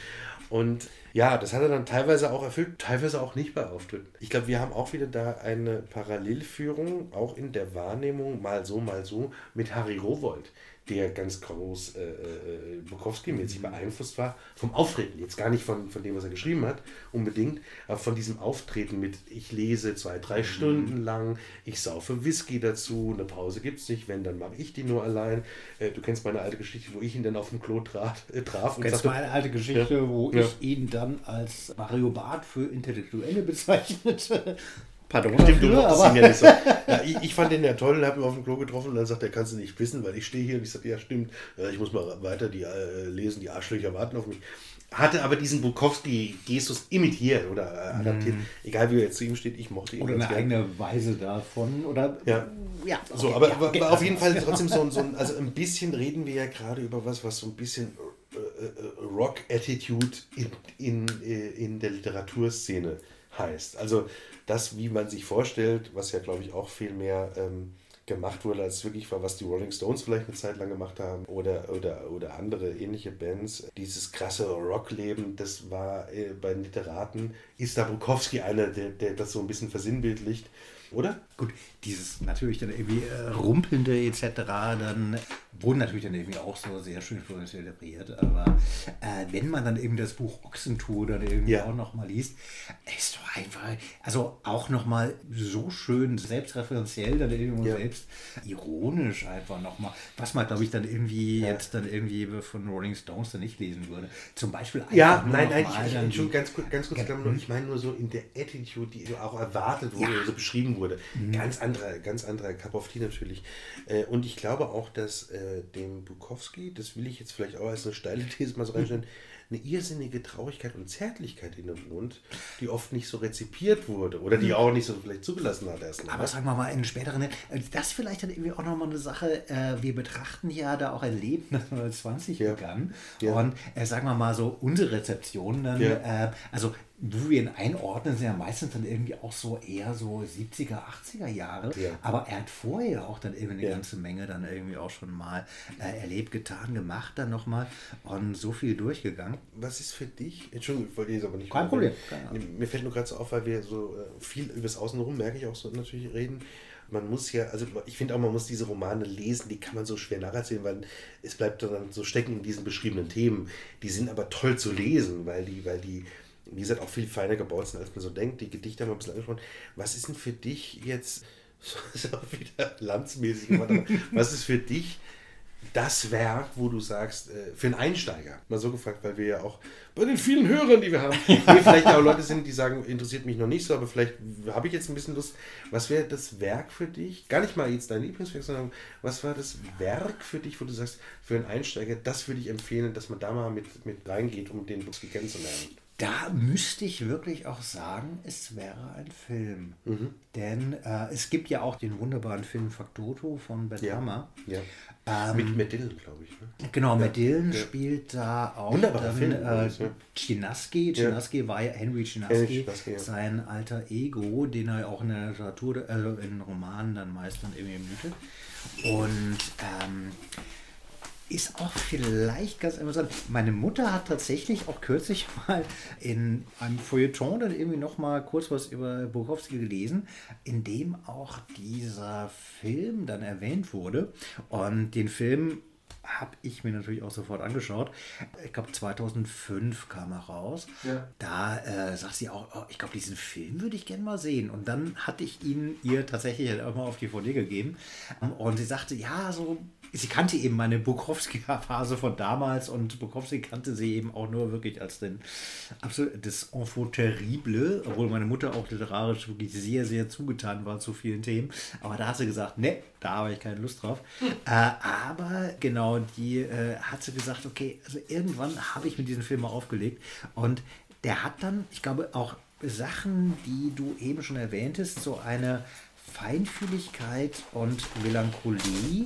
Und ja, das hat er dann teilweise auch erfüllt, teilweise auch nicht bei Auftritten. Ich glaube, wir haben auch wieder da eine Parallelführung, auch in der Wahrnehmung, mal so, mal so, mit Harry Rowold der ganz groß äh, äh, Bukowski-mäßig mhm. beeinflusst war, vom Auftreten, jetzt gar nicht von, von dem, was er geschrieben hat, unbedingt, aber von diesem Auftreten mit, ich lese zwei, drei mhm. Stunden lang, ich saufe Whisky dazu, eine Pause gibt es nicht, wenn, dann mache ich die nur allein. Äh, du kennst meine alte Geschichte, wo ich ihn dann auf dem Klo traf. Äh, traf du kennst meine alte Geschichte, ja, wo ja. ich ihn dann als Mario Barth für Intellektuelle bezeichnete. Pardon Stimmt, du aber... ihn ja nicht so. Ja, ich, ich, fand den ja toll, habe ihn auf dem Klo getroffen und dann sagt er, kannst du nicht wissen, weil ich stehe hier. Und ich sagte, ja stimmt, ich muss mal weiter die äh, lesen, die Arschlöcher warten auf mich. Hatte aber diesen Bukowski-Gestus imitiert oder äh, adaptiert. Mm. Egal wie er jetzt zu ihm steht, ich mochte ihn. Oder eine eigene Weise davon. Oder, ja. ja okay, so, aber, ja, aber auf jeden Fall trotzdem so, so ein, also ein bisschen reden wir ja gerade über was, was so ein bisschen äh, äh Rock-Attitude in, in, äh, in der Literaturszene heißt. Also das, wie man sich vorstellt, was ja, glaube ich, auch viel mehr ähm, gemacht wurde, als wirklich war, was die Rolling Stones vielleicht eine Zeit lang gemacht haben oder, oder, oder andere ähnliche Bands. Dieses krasse Rockleben, das war äh, bei Literaten, ist da Bukowski einer, der, der das so ein bisschen versinnbildlicht oder? Gut, dieses natürlich dann irgendwie äh, rumpelnde etc. dann wurden natürlich dann irgendwie auch so sehr schön zelebriert. Aber äh, wenn man dann eben das Buch Ochsentour dann irgendwie ja. auch nochmal liest, ist doch einfach, also auch nochmal so schön selbstreferenziell, dann irgendwie ja. selbst ironisch einfach nochmal, was man glaube ich dann irgendwie ja. jetzt dann irgendwie von Rolling Stones dann nicht lesen würde. Zum Beispiel Ja, nein, nein, ich, ich, ich, ganz kurz, ganz kurz, ich meine nur so in der Attitude, die auch erwartet wurde, so beschrieben wurde. Mhm. Ganz anderer, ganz anderer Cup of Tea natürlich. Äh, und ich glaube auch, dass äh, dem Bukowski, das will ich jetzt vielleicht auch als eine steile These mal so reinstellen, eine irrsinnige Traurigkeit und Zärtlichkeit in dem Mund, die oft nicht so rezipiert wurde oder die mhm. auch nicht so vielleicht zugelassen hat erst. Aber sagen wir mal in späteren, äh, das vielleicht dann irgendwie auch nochmal eine Sache, äh, wir betrachten ja da auch ein Leben, das 1920 ja. begann ja. und äh, sagen wir mal so unsere Rezeption dann, ja. äh, also wo wir ihn einordnen, sind ja meistens dann irgendwie auch so eher so 70er, 80er Jahre. Ja. Aber er hat vorher auch dann irgendwie eine ja. ganze Menge dann irgendwie auch schon mal äh, erlebt, getan, gemacht dann nochmal und so viel durchgegangen. Was ist für dich, Entschuldigung, ich wollte jetzt aber nicht. Kein Problem. Mir fällt nur gerade so auf, weil wir so äh, viel übers Außenrum, merke ich auch so natürlich reden. man muss ja, also ich finde auch, man muss diese Romane lesen, die kann man so schwer nacherzählen, weil es bleibt dann so stecken in diesen beschriebenen Themen. Die sind aber toll zu lesen, weil die, weil die, wie gesagt, auch viel feiner gebaut sind, als man so denkt. Die Gedichte haben wir ein bisschen angesprochen. Was ist denn für dich jetzt, so ist auch wieder landsmäßig gemacht, was ist für dich das Werk, wo du sagst, äh, für einen Einsteiger, mal so gefragt, weil wir ja auch bei den vielen Hörern, die wir haben, nee, vielleicht auch Leute sind, die sagen, interessiert mich noch nicht so, aber vielleicht habe ich jetzt ein bisschen Lust. Was wäre das Werk für dich? Gar nicht mal jetzt dein Lieblingswerk, sondern was war das Werk für dich, wo du sagst, für einen Einsteiger, das würde ich empfehlen, dass man da mal mit, mit reingeht, um den Buch kennenzulernen? Da müsste ich wirklich auch sagen, es wäre ein Film. Mhm. Denn äh, es gibt ja auch den wunderbaren Film Factoto von Ben ja. Hammer. Ja. Ähm, Mit Matt Dillon, glaube ich. Ne? Genau, ja. Matt Dillon spielt da auch Wunderbarer dann, Film, äh, Chinaski. Chinaski war ja Henry Chinaski, sein alter Ego, den er auch in der Literatur, also in Romanen dann meist dann irgendwie mythe. Und ähm, ist auch vielleicht ganz interessant. Meine Mutter hat tatsächlich auch kürzlich mal in einem Feuilleton dann irgendwie noch mal kurz was über Bukowski gelesen, in dem auch dieser Film dann erwähnt wurde. Und den Film habe ich mir natürlich auch sofort angeschaut. Ich glaube, 2005 kam er raus. Ja. Da äh, sagt sie auch, oh, ich glaube, diesen Film würde ich gerne mal sehen. Und dann hatte ich ihn ihr tatsächlich halt auch mal auf die DVD gegeben. Und sie sagte, ja, so sie kannte eben meine Bukowski-Phase von damals und Bukowski kannte sie eben auch nur wirklich als den absolut das Enfant terrible, obwohl meine Mutter auch literarisch wirklich sehr, sehr zugetan war zu vielen Themen. Aber da hat sie gesagt, ne, da habe ich keine Lust drauf. Hm. Äh, aber genau, die äh, hat sie gesagt, okay, also irgendwann habe ich mit diesem Film mal aufgelegt und der hat dann, ich glaube, auch Sachen, die du eben schon erwähntest, so eine Feinfühligkeit und Melancholie,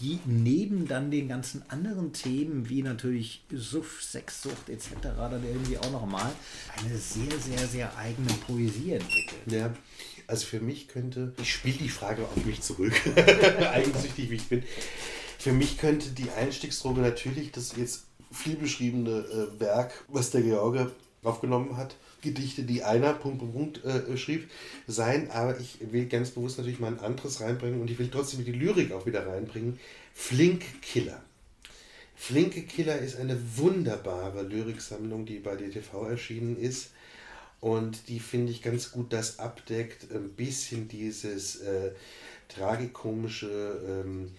die neben dann den ganzen anderen Themen wie natürlich Suff, Sexsucht etc. dann irgendwie auch nochmal eine sehr, sehr, sehr eigene Poesie entwickeln. Ja, also für mich könnte, ich spiele die Frage auf mich zurück, eigensüchtig wie ich bin. Für mich könnte die Einstiegsdroge natürlich das jetzt viel beschriebene äh, Werk, was der George aufgenommen hat, Gedichte, die einer Punkt, Punkt, Punkt äh, schrieb, sein, aber ich will ganz bewusst natürlich mal ein anderes reinbringen und ich will trotzdem die Lyrik auch wieder reinbringen. Flink Killer. Flinke Killer ist eine wunderbare Lyriksammlung, die bei DTV erschienen ist. Und die finde ich ganz gut das abdeckt, ein bisschen dieses äh, tragikomische, ähm,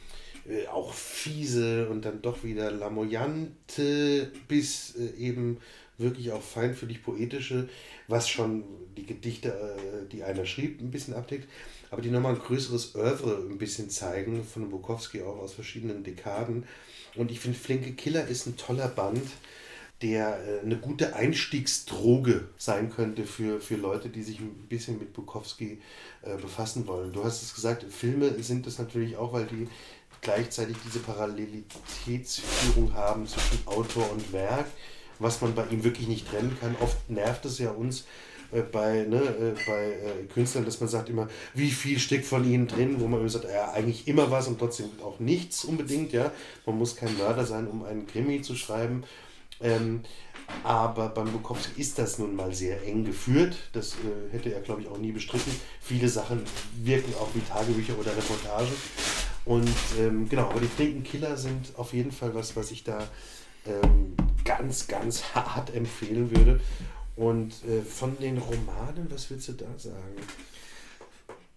äh, auch fiese und dann doch wieder lamoyante bis äh, eben wirklich auch feinfühlig poetische, was schon die Gedichte, äh, die einer schrieb, ein bisschen abdeckt, aber die nochmal ein größeres Oeuvre ein bisschen zeigen, von Bukowski auch aus verschiedenen Dekaden. Und ich finde, Flinke Killer ist ein toller Band, der äh, eine gute Einstiegsdroge sein könnte für, für Leute, die sich ein bisschen mit Bukowski äh, befassen wollen. Du hast es gesagt, Filme sind es natürlich auch, weil die gleichzeitig diese Parallelitätsführung haben zwischen Autor und Werk was man bei ihm wirklich nicht trennen kann. Oft nervt es ja uns äh, bei, ne, äh, bei äh, Künstlern, dass man sagt immer, wie viel steckt von ihnen drin, wo man immer sagt, ja, eigentlich immer was und trotzdem auch nichts unbedingt, ja. Man muss kein Mörder sein, um einen Krimi zu schreiben. Ähm, aber beim Bukowski ist das nun mal sehr eng geführt. Das äh, hätte er, glaube ich, auch nie bestritten. Viele Sachen wirken auch wie Tagebücher oder Reportagen. Und ähm, genau, aber die flinken Killer sind auf jeden Fall was, was ich da ähm, ganz, ganz hart empfehlen würde. Und äh, von den Romanen, was würdest du da sagen?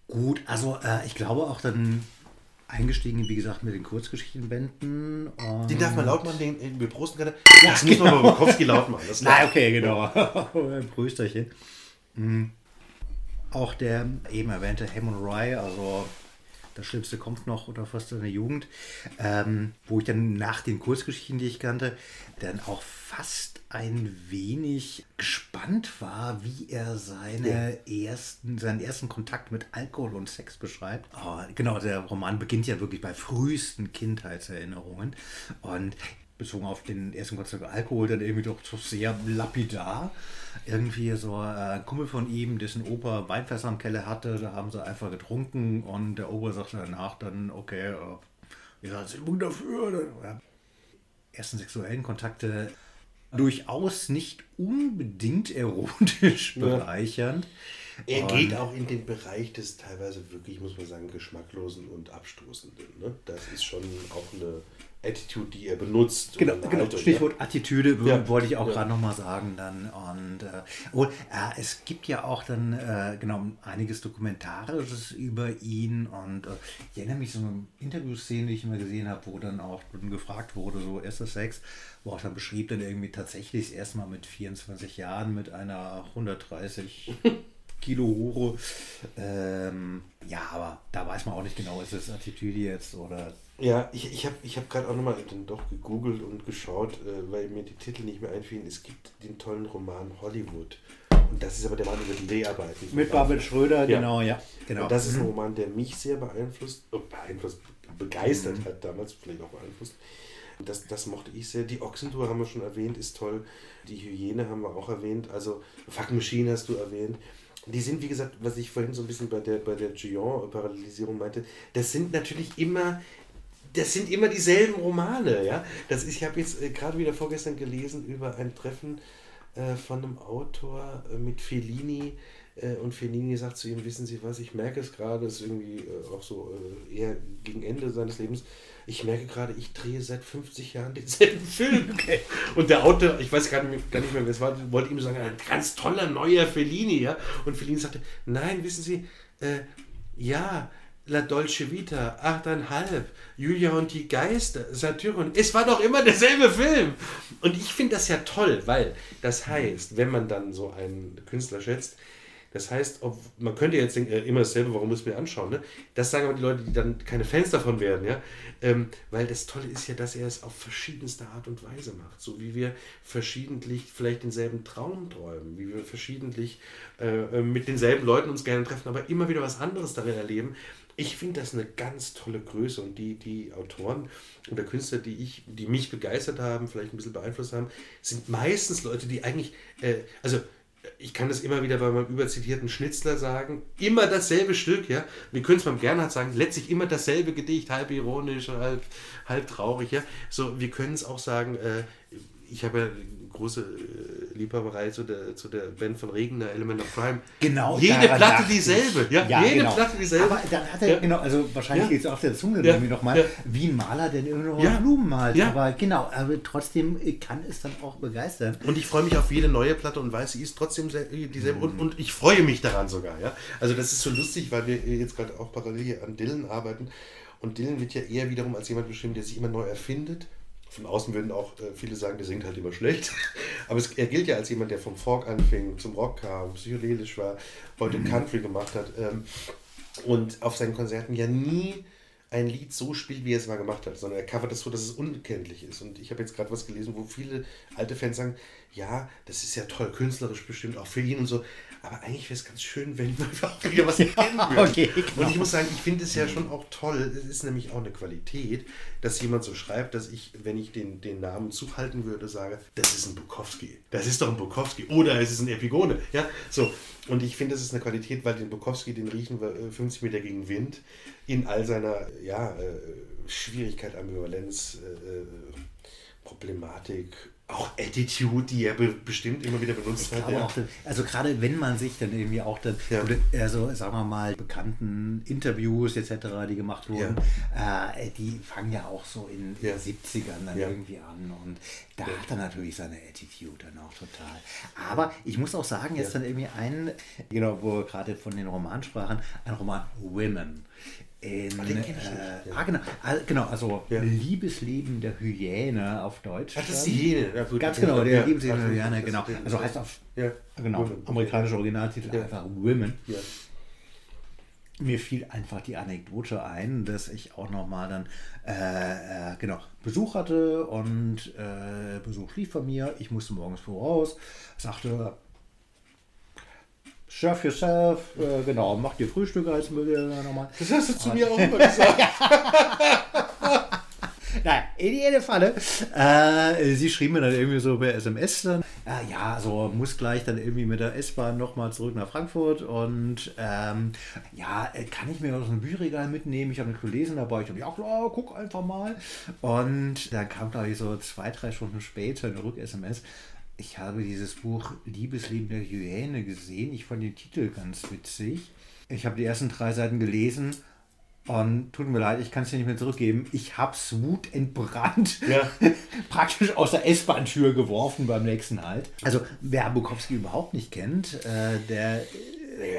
Gut, also äh, ich glaube auch dann eingestiegen, wie gesagt, mit den Kurzgeschichtenbänden. Den darf man laut machen, den, wir prosten gerade. Ja, das genau. muss man bei Bukowski laut machen. Das Nein, okay, genau. Ein Prösterchen. Mhm. Auch der eben erwähnte Hammond Rye, also das Schlimmste kommt noch oder fast in der Jugend, ähm, wo ich dann nach den Kurzgeschichten, die ich kannte, dann auch fast ein wenig gespannt war, wie er seine ja. ersten, seinen ersten Kontakt mit Alkohol und Sex beschreibt. Oh, genau, der Roman beginnt ja wirklich bei frühesten Kindheitserinnerungen und bezogen auf den ersten Kontakt mit Alkohol dann irgendwie doch so sehr lapidar irgendwie so äh, ein Kumpel von ihm, dessen Opa Weinfässer am Keller hatte, da haben sie einfach getrunken und der Opa sagte danach dann, okay, äh, ihr seid Übung dafür. Ja. Ersten sexuellen Kontakte durchaus nicht unbedingt erotisch bereichernd. Er und geht auch in den Bereich des teilweise wirklich, muss man sagen, geschmacklosen und abstoßenden. Ne? Das ist schon auch eine Attitude, die er benutzt. Genau, genau Haltung, Stichwort ja. Attitüde ja. wollte ich auch ja. gerade nochmal sagen dann. Und, äh, und äh, es gibt ja auch dann äh, genau einiges Dokumentarisches über ihn und äh, ich erinnere mich so an Interviewszenen, die ich immer gesehen habe, wo dann auch gefragt wurde, so erster Sex, wo auch dann beschrieb dann irgendwie tatsächlich erstmal mit 24 Jahren mit einer 130 Kilo Hure. Ähm, ja, aber da weiß man auch nicht genau, ist es Attitüde jetzt oder ja, ich, ich habe ich hab gerade auch nochmal dann doch gegoogelt und geschaut, äh, weil mir die Titel nicht mehr einfielen. Es gibt den tollen Roman Hollywood. Und das ist aber der Mann über die Dreharbeiten. Mit Babel Schröder, ja. genau, ja. Genau. Und das ist ein. Roman, der mich sehr beeinflusst, oh, beeinflusst, begeistert mhm. hat damals, vielleicht auch beeinflusst. Das, das mochte ich sehr. Die Ochsentour haben wir schon erwähnt, ist toll. Die Hyäne haben wir auch erwähnt. Also Fuck Machine hast du erwähnt. Die sind, wie gesagt, was ich vorhin so ein bisschen bei der, bei der Gion-Parallelisierung meinte, das sind natürlich immer das sind immer dieselben Romane, ja. Das ich habe jetzt äh, gerade wieder vorgestern gelesen über ein Treffen äh, von einem Autor äh, mit Fellini äh, und Fellini sagt zu ihm, wissen Sie was, ich merke es gerade, es ist irgendwie äh, auch so äh, eher gegen Ende seines Lebens, ich merke gerade, ich drehe seit 50 Jahren denselben Film. Okay. Und der Autor, ich weiß gar nicht, gar nicht mehr, wer es war, wollte ihm sagen, ein ganz toller neuer Fellini, ja. Und Fellini sagte, nein, wissen Sie, ja, La Dolce Vita, 8,5, Julia und die Geister, Saturn. Es war doch immer derselbe Film. Und ich finde das ja toll, weil das heißt, wenn man dann so einen Künstler schätzt, das heißt, ob, man könnte jetzt denken, äh, immer dasselbe, warum muss ich mir anschauen? Ne? Das sagen aber die Leute, die dann keine Fans davon werden, ja. Ähm, weil das Tolle ist ja, dass er es auf verschiedenste Art und Weise macht. So wie wir verschiedentlich vielleicht denselben Traum träumen, wie wir verschiedentlich äh, äh mit denselben Leuten uns gerne treffen, aber immer wieder was anderes darin erleben ich finde das eine ganz tolle Größe und die, die Autoren oder Künstler, die, ich, die mich begeistert haben, vielleicht ein bisschen beeinflusst haben, sind meistens Leute, die eigentlich, äh, also ich kann das immer wieder bei meinem überzitierten Schnitzler sagen, immer dasselbe Stück, ja. Wir können es beim Gernhardt sagen, letztlich immer dasselbe Gedicht, halb ironisch, halb, halb traurig, ja. So, wir können es auch sagen, äh, ich habe ja große äh, Liebhaberei zu der, zu der Band von Regner, Element of Crime. Genau. Jede Platte dieselbe. Ja, ja, jede genau. Platte dieselbe. Aber dann hat er, ja. genau, also wahrscheinlich ja. geht es auf der Zunge ja. irgendwie nochmal, ja. wie ein Maler, der irgendwo ja. Blumen malt. Ja. Aber genau, aber trotzdem kann es dann auch begeistern. Und ich freue mich auf jede neue Platte und weiß, sie ist trotzdem dieselbe. Mhm. Und, und ich freue mich daran sogar. Ja? Also das ist so lustig, weil wir jetzt gerade auch parallel hier an Dylan arbeiten. Und Dylan wird ja eher wiederum als jemand beschrieben, der sich immer neu erfindet von außen würden auch äh, viele sagen, der singt halt immer schlecht. Aber es, er gilt ja als jemand, der vom Folk anfing, zum Rock kam, psychedelisch war, heute mhm. Country gemacht hat ähm, und auf seinen Konzerten ja nie ein Lied so spielt, wie er es mal gemacht hat, sondern er covert das so, dass es unkenntlich ist. Und ich habe jetzt gerade was gelesen, wo viele alte Fans sagen, ja, das ist ja toll, künstlerisch bestimmt, auch für ihn und so. Aber eigentlich wäre es ganz schön, wenn wir auch wieder was erkennen würden. okay, genau. Und ich muss sagen, ich finde es ja schon auch toll. Es ist nämlich auch eine Qualität, dass jemand so schreibt, dass ich, wenn ich den, den Namen zuhalten würde, sage, das ist ein Bukowski. Das ist doch ein Bukowski. Oder es ist ein Epigone. Ja, so. Und ich finde, das ist eine Qualität, weil den Bukowski, den riechen wir 50 äh, Meter gegen Wind in all seiner ja, äh, Schwierigkeit, Ambivalenz, äh, Problematik auch Attitude, die er be bestimmt immer wieder benutzt hat. Ja. Auch, also gerade wenn man sich dann irgendwie auch dann, ja. also sagen wir mal, bekannten Interviews etc., die gemacht wurden, ja. äh, die fangen ja auch so in den 70ern dann irgendwie an und da hat er natürlich seine Attitude dann auch total. Aber ich muss auch sagen, jetzt dann irgendwie ein, genau, wo wir gerade von den Romanen sprachen, ein Roman Women in, ah, äh, ah, genau, ah, genau, also ja. Liebesleben der Hyäne auf Deutsch. Das ist die Hyäne. Ja, gut, Ganz genau, der ja, Liebesleben der Hyäne, genau. Also heißt auf genau, amerikanischer Originaltitel einfach Women. Mir fiel einfach die Anekdote ein, dass ich auch nochmal dann äh, äh, genau, Besuch hatte und äh, Besuch lief von mir. Ich musste morgens voraus, sagte, Surf yourself, äh, genau, mach dir Frühstück als Müll nochmal. Das hast du zu mir auch immer gesagt. Nein, in jede Falle. Äh, sie schrieb mir dann irgendwie so per SMS dann, äh, ja, so muss gleich dann irgendwie mit der S-Bahn nochmal zurück nach Frankfurt und ähm, ja, äh, kann ich mir aus dem Bücherregal mitnehmen? Ich habe nicht gelesen dabei. Ich dachte, ja klar, guck einfach mal. Und dann kam, glaube ich, so zwei, drei Stunden später eine Rück-SMS ich habe dieses Buch Liebesleben der Hyäne gesehen. Ich fand den Titel ganz witzig. Ich habe die ersten drei Seiten gelesen und tut mir leid, ich kann es dir nicht mehr zurückgeben. Ich habe es wutentbrannt ja. praktisch aus der S-Bahn-Tür geworfen beim nächsten Halt. Also wer Bukowski überhaupt nicht kennt, äh, der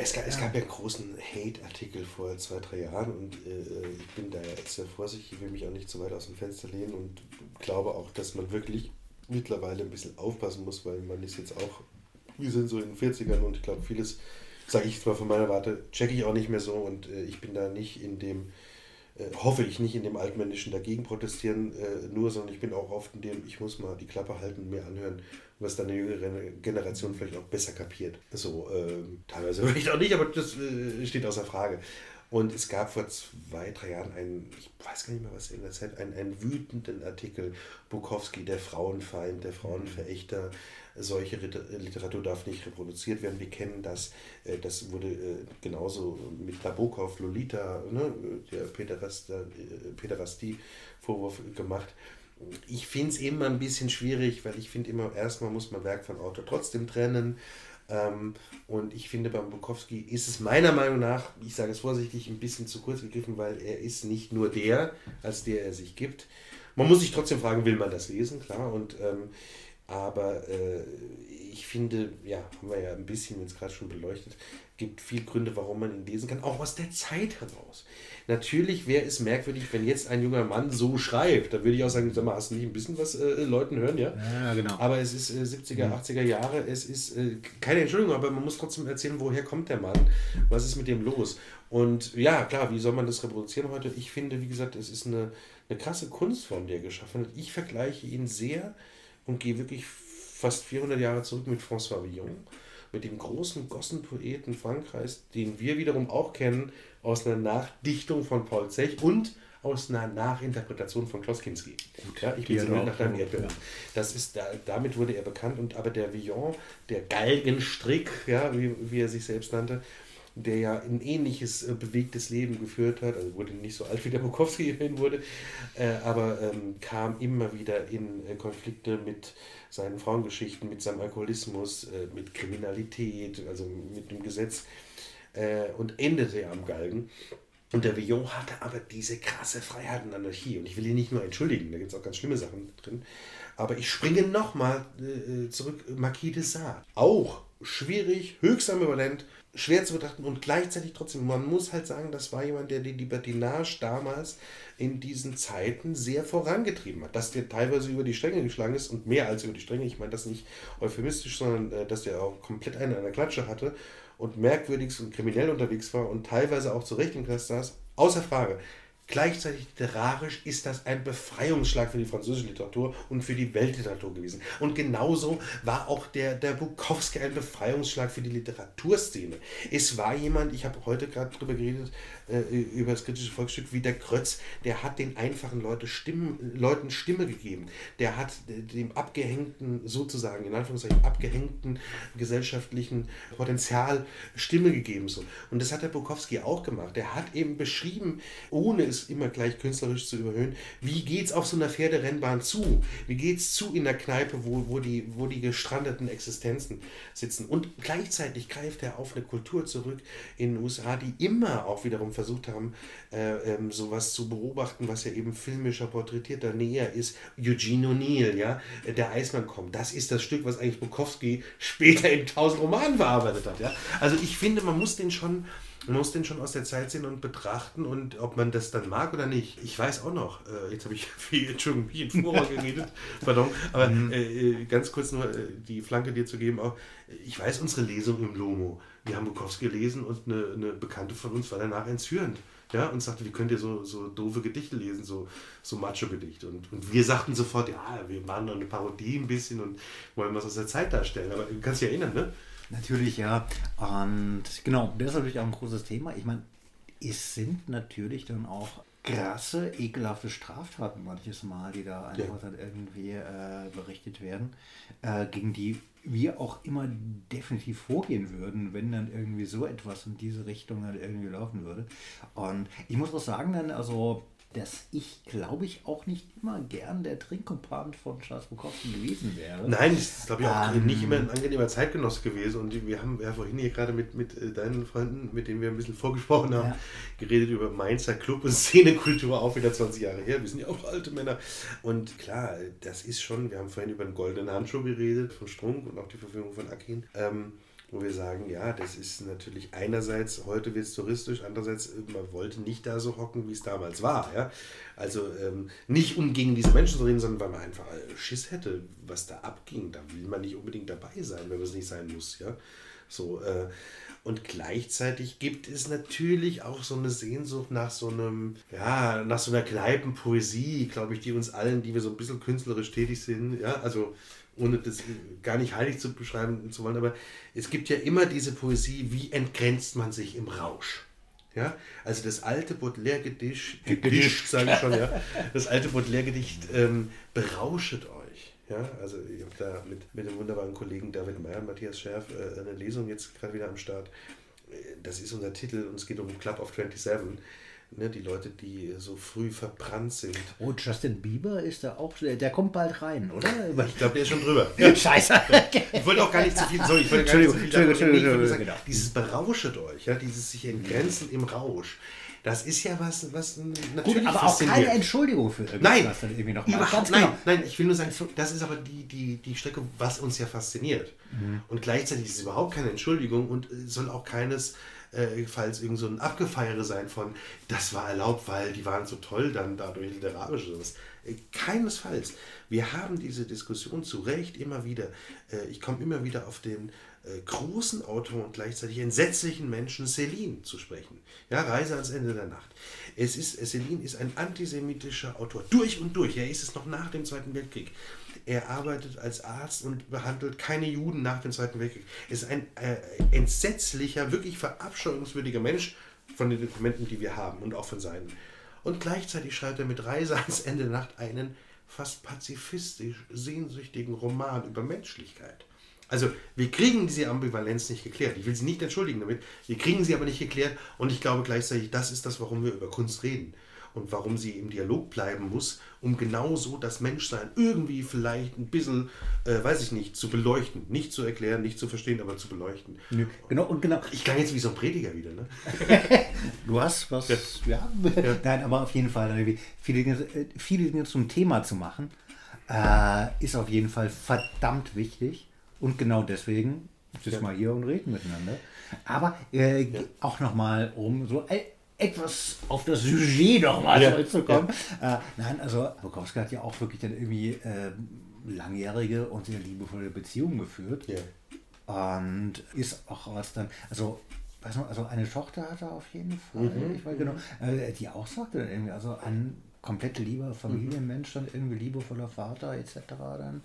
es gab, es gab ja einen großen Hate-Artikel vor zwei, drei Jahren und äh, ich bin da ja sehr vorsichtig, ich will mich auch nicht zu weit aus dem Fenster lehnen und glaube auch, dass man wirklich mittlerweile ein bisschen aufpassen muss, weil man ist jetzt auch, wir sind so in den 40ern und ich glaube, vieles, sage ich jetzt mal von meiner Warte, checke ich auch nicht mehr so und äh, ich bin da nicht in dem, äh, hoffe ich nicht in dem altmännischen dagegen protestieren äh, nur, sondern ich bin auch oft in dem, ich muss mal die Klappe halten mir anhören, was dann eine jüngere Generation vielleicht auch besser kapiert. So, ähm, teilweise vielleicht auch nicht, aber das äh, steht außer Frage. Und es gab vor zwei, drei Jahren einen, ich weiß gar nicht mehr was in der Zeit, einen, einen wütenden Artikel, Bukowski, der Frauenfeind, der Frauenverächter, solche Literatur darf nicht reproduziert werden. Wir kennen das, äh, das wurde äh, genauso mit Nabokov, Lolita, ne, der Pederastie-Vorwurf gemacht. Ich finde es immer ein bisschen schwierig, weil ich finde immer, erstmal muss man Werk von Autor trotzdem trennen. Ähm, und ich finde, beim Bukowski ist es meiner Meinung nach, ich sage es vorsichtig, ein bisschen zu kurz gegriffen, weil er ist nicht nur der, als der er sich gibt. Man muss sich trotzdem fragen, will man das lesen, klar. Und, ähm, aber äh, ich finde, ja, haben wir ja ein bisschen jetzt gerade schon beleuchtet, gibt viel Gründe, warum man ihn lesen kann, auch aus der Zeit heraus. Natürlich wäre es merkwürdig, wenn jetzt ein junger Mann so schreibt. Da würde ich auch sagen, sag mal, hast du nicht ein bisschen was äh, Leuten hören, ja? Ja, genau. Aber es ist äh, 70er, mhm. 80er Jahre, es ist äh, keine Entschuldigung, aber man muss trotzdem erzählen, woher kommt der Mann? Was ist mit dem los? Und ja, klar, wie soll man das reproduzieren heute? Ich finde, wie gesagt, es ist eine, eine krasse Kunstform, die er geschaffen hat. Ich vergleiche ihn sehr und gehe wirklich fast 400 Jahre zurück mit François Villon, mit dem großen Gossenpoeten Frankreichs, den wir wiederum auch kennen aus einer Nachdichtung von Paul Zech und aus einer Nachinterpretation von Klaus Kinski. Ja, ich bin so nach deinem Erdbeeren. Ja. Das ist, da, damit wurde er bekannt und aber der Villon, der Galgenstrick, ja, wie, wie er sich selbst nannte, der ja ein ähnliches äh, bewegtes Leben geführt hat, also wurde nicht so alt wie der Bukowski immerhin wurde, äh, aber ähm, kam immer wieder in äh, Konflikte mit seinen Frauengeschichten, mit seinem Alkoholismus, äh, mit Kriminalität, also mit dem Gesetz äh, und endete am Galgen. Und der Villon hatte aber diese krasse Freiheit und Anarchie. Und ich will ihn nicht nur entschuldigen, da gibt es auch ganz schlimme Sachen drin. Aber ich springe nochmal äh, zurück. Marquis de Sade. Auch schwierig, höchst ambivalent, schwer zu betrachten und gleichzeitig trotzdem, man muss halt sagen, das war jemand, der die Libertinage damals in diesen Zeiten sehr vorangetrieben hat. Dass der teilweise über die Stränge geschlagen ist und mehr als über die Stränge, ich meine das nicht euphemistisch, sondern äh, dass der auch komplett eine an der Klatsche hatte und merkwürdig und kriminell unterwegs war und teilweise auch zu Recht im Knast saß, außer Frage. Gleichzeitig literarisch ist das ein Befreiungsschlag für die französische Literatur und für die Weltliteratur gewesen. Und genauso war auch der, der Bukowski ein Befreiungsschlag für die Literaturszene. Es war jemand, ich habe heute gerade darüber geredet, äh, über das kritische Volksstück wie der Krötz, der hat den einfachen Leute Stimmen, Leuten Stimme gegeben. Der hat dem abgehängten, sozusagen in Anführungszeichen abgehängten gesellschaftlichen Potenzial Stimme gegeben. So. Und das hat der Bukowski auch gemacht. Der hat eben beschrieben, ohne es immer gleich künstlerisch zu überhöhen, wie geht es auf so einer Pferderennbahn zu? Wie geht es zu in der Kneipe, wo, wo, die, wo die gestrandeten Existenzen sitzen? Und gleichzeitig greift er auf eine Kultur zurück in den USA, die immer auch wiederum versucht haben, äh, ähm, sowas zu beobachten, was ja eben filmischer porträtierter näher ist. Eugene O'Neill, ja, der Eismann kommt. Das ist das Stück, was eigentlich Bukowski später in tausend Romanen verarbeitet hat. Ja? Also ich finde, man muss den schon man muss den schon aus der Zeit sehen und betrachten und ob man das dann mag oder nicht. Ich weiß auch noch, äh, jetzt habe ich viel, Entschuldigung, wie in Vorher geredet, pardon, aber mhm. äh, äh, ganz kurz nur äh, die Flanke dir zu geben, auch, ich weiß unsere Lesung im Lomo wir haben Bukowski gelesen und eine, eine Bekannte von uns war danach entzürnt. Ja, und sagte, wie könnt ihr so, so doofe Gedichte lesen, so, so Macho-Gedichte. Und, und wir sagten sofort, ja, wir machen doch eine Parodie ein bisschen und wollen was aus der Zeit darstellen. Aber du kannst dich erinnern, ne? Natürlich, ja. Und genau, das ist natürlich auch ein großes Thema. Ich meine, es sind natürlich dann auch krasse, ekelhafte Straftaten manches Mal, die da einfach ja. dann irgendwie äh, berichtet werden, äh, gegen die wir auch immer definitiv vorgehen würden, wenn dann irgendwie so etwas in diese Richtung dann irgendwie laufen würde. Und ich muss auch sagen, dann, also dass ich, glaube ich, auch nicht immer gern der Trinkkumpan von Charles Bukowski gewesen wäre. Nein, das ist, glaube ich, auch ähm, nicht immer ein angenehmer Zeitgenosse gewesen. Und wir haben ja vorhin hier gerade mit, mit äh, deinen Freunden, mit denen wir ein bisschen vorgesprochen haben, ja. geredet über Mainzer Club und Szenekultur, auch wieder 20 Jahre her. Wir sind ja auch alte Männer. Und klar, das ist schon, wir haben vorhin über den goldenen Handschuh geredet von Strunk und auch die Verfügung von Akin. Ähm, wo wir sagen, ja, das ist natürlich einerseits, heute wird es touristisch, andererseits, man wollte nicht da so hocken, wie es damals war. Ja? Also ähm, nicht um gegen diese Menschen zu reden, sondern weil man einfach äh, Schiss hätte, was da abging. Da will man nicht unbedingt dabei sein, wenn man es nicht sein muss. Ja? So, äh, und gleichzeitig gibt es natürlich auch so eine Sehnsucht nach so einem, ja, nach so einer Kneipenpoesie, glaube ich, die uns allen, die wir so ein bisschen künstlerisch tätig sind, ja, also ohne das gar nicht heilig zu beschreiben zu wollen, aber es gibt ja immer diese Poesie, wie entgrenzt man sich im Rausch. Ja, also das alte Baudelaire-Gedicht, Gedicht, sage ich schon, ja, das alte Baudelaire-Gedicht ähm, berauschet euch. Ja, also ich habe da mit, mit dem wunderbaren Kollegen David Meyer und Matthias Scherf äh, eine Lesung jetzt gerade wieder am Start. Äh, das ist unser Titel und es geht um Club of 27 ne, die Leute, die so früh verbrannt sind. Oh, Justin Bieber ist da auch, der kommt bald rein, oder? Ich glaube, der ist schon drüber. Scheiße. ich wollte auch gar nicht zu viel, sorry, ich wollte gar nicht zu viel Entschuldigung, Entschuldigung, Entschuldigung, genau. Dieses berauschet euch, ja, dieses sich entgrenzen im Rausch. Das ist ja was, was natürlich Gut, aber auch keine Entschuldigung für irgendwas, nein, was dann irgendwie noch überhaupt, nein, genau. nein, ich will nur sagen, das ist aber die, die, die Strecke, was uns ja fasziniert. Mhm. Und gleichzeitig ist es überhaupt keine Entschuldigung und soll auch keines äh, falls irgend so ein Abgefeiere sein von, das war erlaubt, weil die waren so toll dann dadurch literarisch oder was. Äh, keinesfalls. Wir haben diese Diskussion zu Recht immer wieder. Äh, ich komme immer wieder auf den äh, großen Autor und gleichzeitig entsetzlichen Menschen Celine zu sprechen. Ja, Reise ans Ende der Nacht. Es ist, Celine ist ein antisemitischer Autor, durch und durch. Er ist es noch nach dem Zweiten Weltkrieg. Er arbeitet als Arzt und behandelt keine Juden nach dem Zweiten Weltkrieg. Er ist ein äh, entsetzlicher, wirklich verabscheuungswürdiger Mensch von den Dokumenten, die wir haben und auch von seinen. Und gleichzeitig schreibt er mit Reise ans Ende der Nacht einen fast pazifistisch sehnsüchtigen Roman über Menschlichkeit. Also wir kriegen diese Ambivalenz nicht geklärt. Ich will sie nicht entschuldigen damit. Wir kriegen sie aber nicht geklärt und ich glaube gleichzeitig, das ist das, warum wir über Kunst reden und warum sie im Dialog bleiben muss, um genauso das Menschsein irgendwie vielleicht ein bisschen, äh, weiß ich nicht, zu beleuchten. Nicht zu erklären, nicht zu verstehen, aber zu beleuchten. Ja, genau, und genau. Ich klang jetzt wie so ein Prediger wieder, ne? du hast was. Ja. ja. ja. Nein, aber auf jeden Fall, viele Dinge, äh, viele Dinge zum Thema zu machen, äh, ist auf jeden Fall verdammt wichtig. Und genau deswegen sitzen wir hier und reden miteinander. Aber äh, auch nochmal um so äh, etwas auf das Sujet nochmal ja. zurückzukommen. Ja. Äh, nein, also Bukowski hat ja auch wirklich dann irgendwie äh, langjährige und sehr liebevolle Beziehungen geführt. Ja. Und ist auch was dann, also weiß also eine Tochter hat er auf jeden Fall, mhm. ich weiß genau, äh, die auch sagte dann irgendwie, also ein komplett lieber Familienmensch, dann irgendwie liebevoller Vater etc. dann.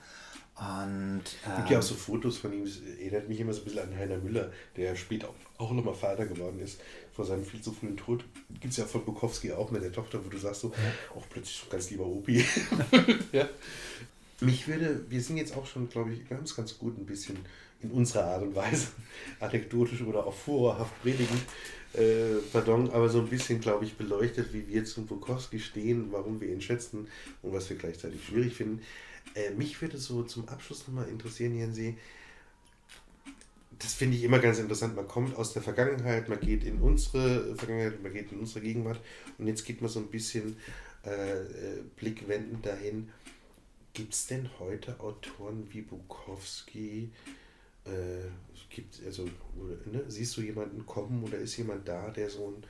Und, es gibt ja auch so Fotos von ihm, das erinnert mich immer so ein bisschen an Heiner Müller, der später auch, auch nochmal Vater geworden ist, vor seinem viel zu frühen Tod. Gibt es ja von Bukowski auch mit der Tochter, wo du sagst so, auch plötzlich so ganz lieber Opi. ja. Mich würde, wir sind jetzt auch schon, glaube ich, ganz, ganz gut ein bisschen in unserer Art und Weise, anekdotisch oder auch vorhaft predigend, äh, pardon, aber so ein bisschen, glaube ich, beleuchtet, wie wir zum Bukowski stehen, warum wir ihn schätzen und was wir gleichzeitig schwierig finden. Äh, mich würde so zum Abschluss nochmal interessieren, Jensi, das finde ich immer ganz interessant. Man kommt aus der Vergangenheit, man geht in unsere Vergangenheit, man geht in unsere Gegenwart und jetzt geht man so ein bisschen äh, äh blickwendend dahin. Gibt es denn heute Autoren wie Bukowski? Äh, gibt, also, ne, siehst du jemanden kommen oder ist jemand da, der so ein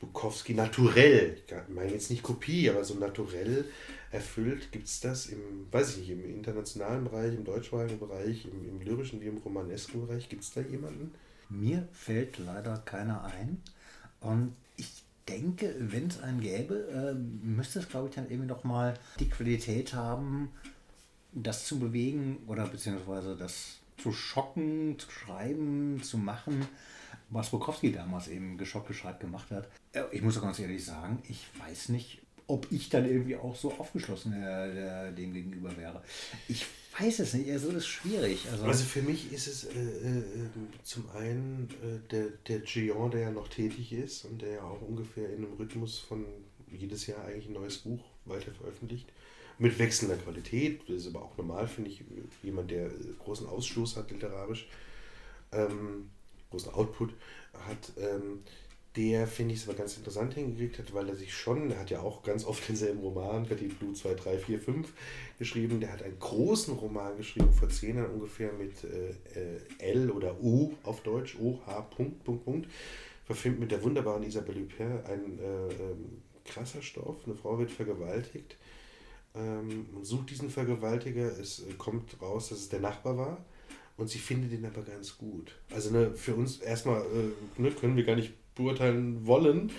Bukowski naturell, ich meine jetzt nicht Kopie, aber so naturell erfüllt. Gibt es das im, weiß ich nicht, im internationalen Bereich, im deutschsprachigen Bereich, im, im lyrischen wie im romanesken Bereich? Gibt es da jemanden? Mir fällt leider keiner ein. Und ich denke, wenn es einen gäbe, äh, müsste es, glaube ich, dann irgendwie noch mal die Qualität haben, das zu bewegen oder beziehungsweise das zu schocken, zu schreiben, zu machen, was Bukowski damals eben geschockt gescheit gemacht hat. Äh, ich muss auch ganz ehrlich sagen, ich weiß nicht, ob ich dann irgendwie auch so aufgeschlossen äh, dem gegenüber wäre. Ich weiß es nicht, also das ist schwierig. Also, also für mich ist es äh, äh, zum einen äh, der, der Gion, der ja noch tätig ist und der ja auch ungefähr in einem Rhythmus von jedes Jahr eigentlich ein neues Buch weiter veröffentlicht. Mit wechselnder Qualität, das ist aber auch normal, finde ich. Jemand, der großen Ausstoß hat literarisch, ähm, großen Output hat, ähm, der, finde ich, es aber ganz interessant hingekriegt hat, weil er sich schon, er hat ja auch ganz oft denselben Roman, Petit Blue 2, 3, 4, 5 geschrieben, der hat einen großen Roman geschrieben, vor zehn Jahren ungefähr mit äh, L oder U auf Deutsch, O, H, Punkt, Punkt, Punkt, verfilmt mit der wunderbaren Isabelle Huppert, ein äh, ähm, krasser Stoff, eine Frau wird vergewaltigt ähm, und sucht diesen Vergewaltiger, es äh, kommt raus, dass es der Nachbar war und sie findet ihn aber ganz gut. Also ne, für uns erstmal äh, ne, können wir gar nicht beurteilen wollen.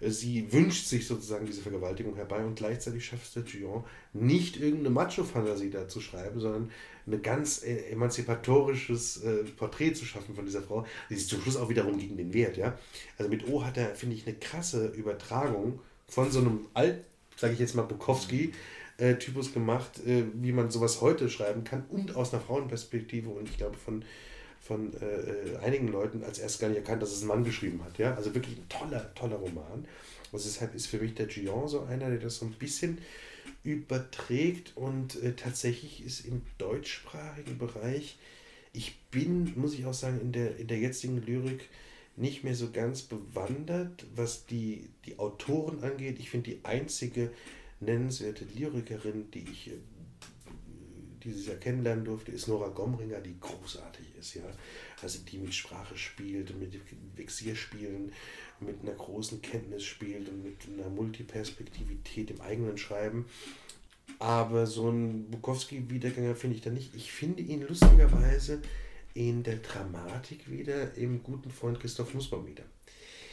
Sie wünscht sich sozusagen diese Vergewaltigung herbei und gleichzeitig schafft es der Gion nicht irgendeine Macho-Fantasie da zu schreiben, sondern ein ganz äh, emanzipatorisches äh, Porträt zu schaffen von dieser Frau, die sich zum Schluss auch wiederum gegen den wehrt. Ja? Also mit O hat er, finde ich, eine krasse Übertragung von so einem alt, sage ich jetzt mal, Bukowski, äh, Typus gemacht, äh, wie man sowas heute schreiben kann und aus einer Frauenperspektive und ich glaube von von äh, äh, einigen Leuten als erst gar nicht erkannt, dass es ein Mann geschrieben hat. Ja? Also wirklich ein toller, toller Roman. Und deshalb ist für mich der Gion so einer, der das so ein bisschen überträgt und äh, tatsächlich ist im deutschsprachigen Bereich, ich bin, muss ich auch sagen, in der, in der jetzigen Lyrik nicht mehr so ganz bewandert, was die, die Autoren angeht. Ich finde die einzige nennenswerte Lyrikerin, die ich äh, dieses Jahr kennenlernen durfte, ist Nora Gomringer, die großartig ist, ja. Also die mit Sprache spielt, mit Vexierspielen, mit einer großen Kenntnis spielt und mit einer Multiperspektivität im eigenen Schreiben. Aber so ein Bukowski-Wiedergänger finde ich da nicht. Ich finde ihn lustigerweise in der Dramatik wieder im guten Freund Christoph Nussbaum wieder.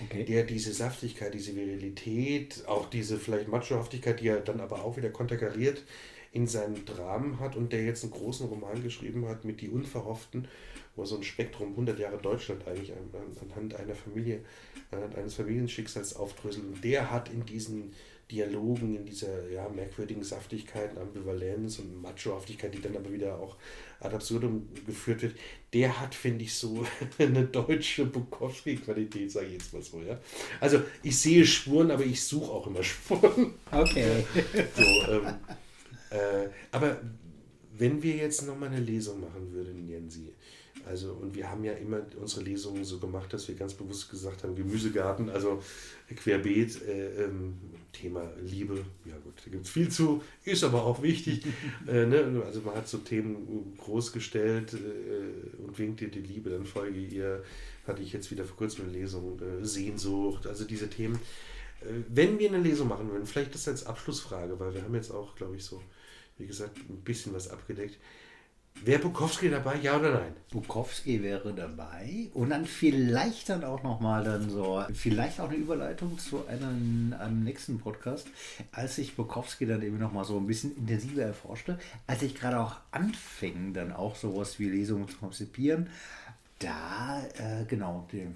Okay. Der diese Saftigkeit, diese Virilität, auch diese vielleicht Machohaftigkeit, die er dann aber auch wieder konterkariert in seinen Dramen hat und der jetzt einen großen Roman geschrieben hat mit Die Unverhofften, wo er so ein Spektrum 100 Jahre Deutschland eigentlich anhand einer Familie, anhand eines Familienschicksals aufdröselt. Und der hat in diesen Dialogen, in dieser ja, merkwürdigen Saftigkeit, Ambivalenz und Machohaftigkeit, die dann aber wieder auch ad absurdum geführt wird, der hat, finde ich, so eine deutsche Bukowski-Qualität, sage ich jetzt mal so. Ja? Also ich sehe Spuren, aber ich suche auch immer Spuren. Okay. so, ähm, äh, aber wenn wir jetzt nochmal eine Lesung machen würden, Jensi, also, und wir haben ja immer unsere Lesungen so gemacht, dass wir ganz bewusst gesagt haben, Gemüsegarten, also querbeet, äh, ähm, Thema Liebe, ja gut, da gibt es viel zu, ist aber auch wichtig. äh, ne? Also man hat so Themen groß gestellt äh, und winkt dir die Liebe, dann folge ihr, hatte ich jetzt wieder vor kurzem eine Lesung, äh, Sehnsucht, also diese Themen. Äh, wenn wir eine Lesung machen würden, vielleicht das als Abschlussfrage, weil wir haben jetzt auch, glaube ich, so wie gesagt, ein bisschen was abgedeckt. Wäre Bukowski dabei, ja oder nein? Bukowski wäre dabei und dann vielleicht dann auch nochmal dann so, vielleicht auch eine Überleitung zu einem, einem nächsten Podcast, als ich Bukowski dann eben nochmal so ein bisschen intensiver erforschte, als ich gerade auch anfing, dann auch sowas wie Lesungen zu konzipieren, da, äh, genau, der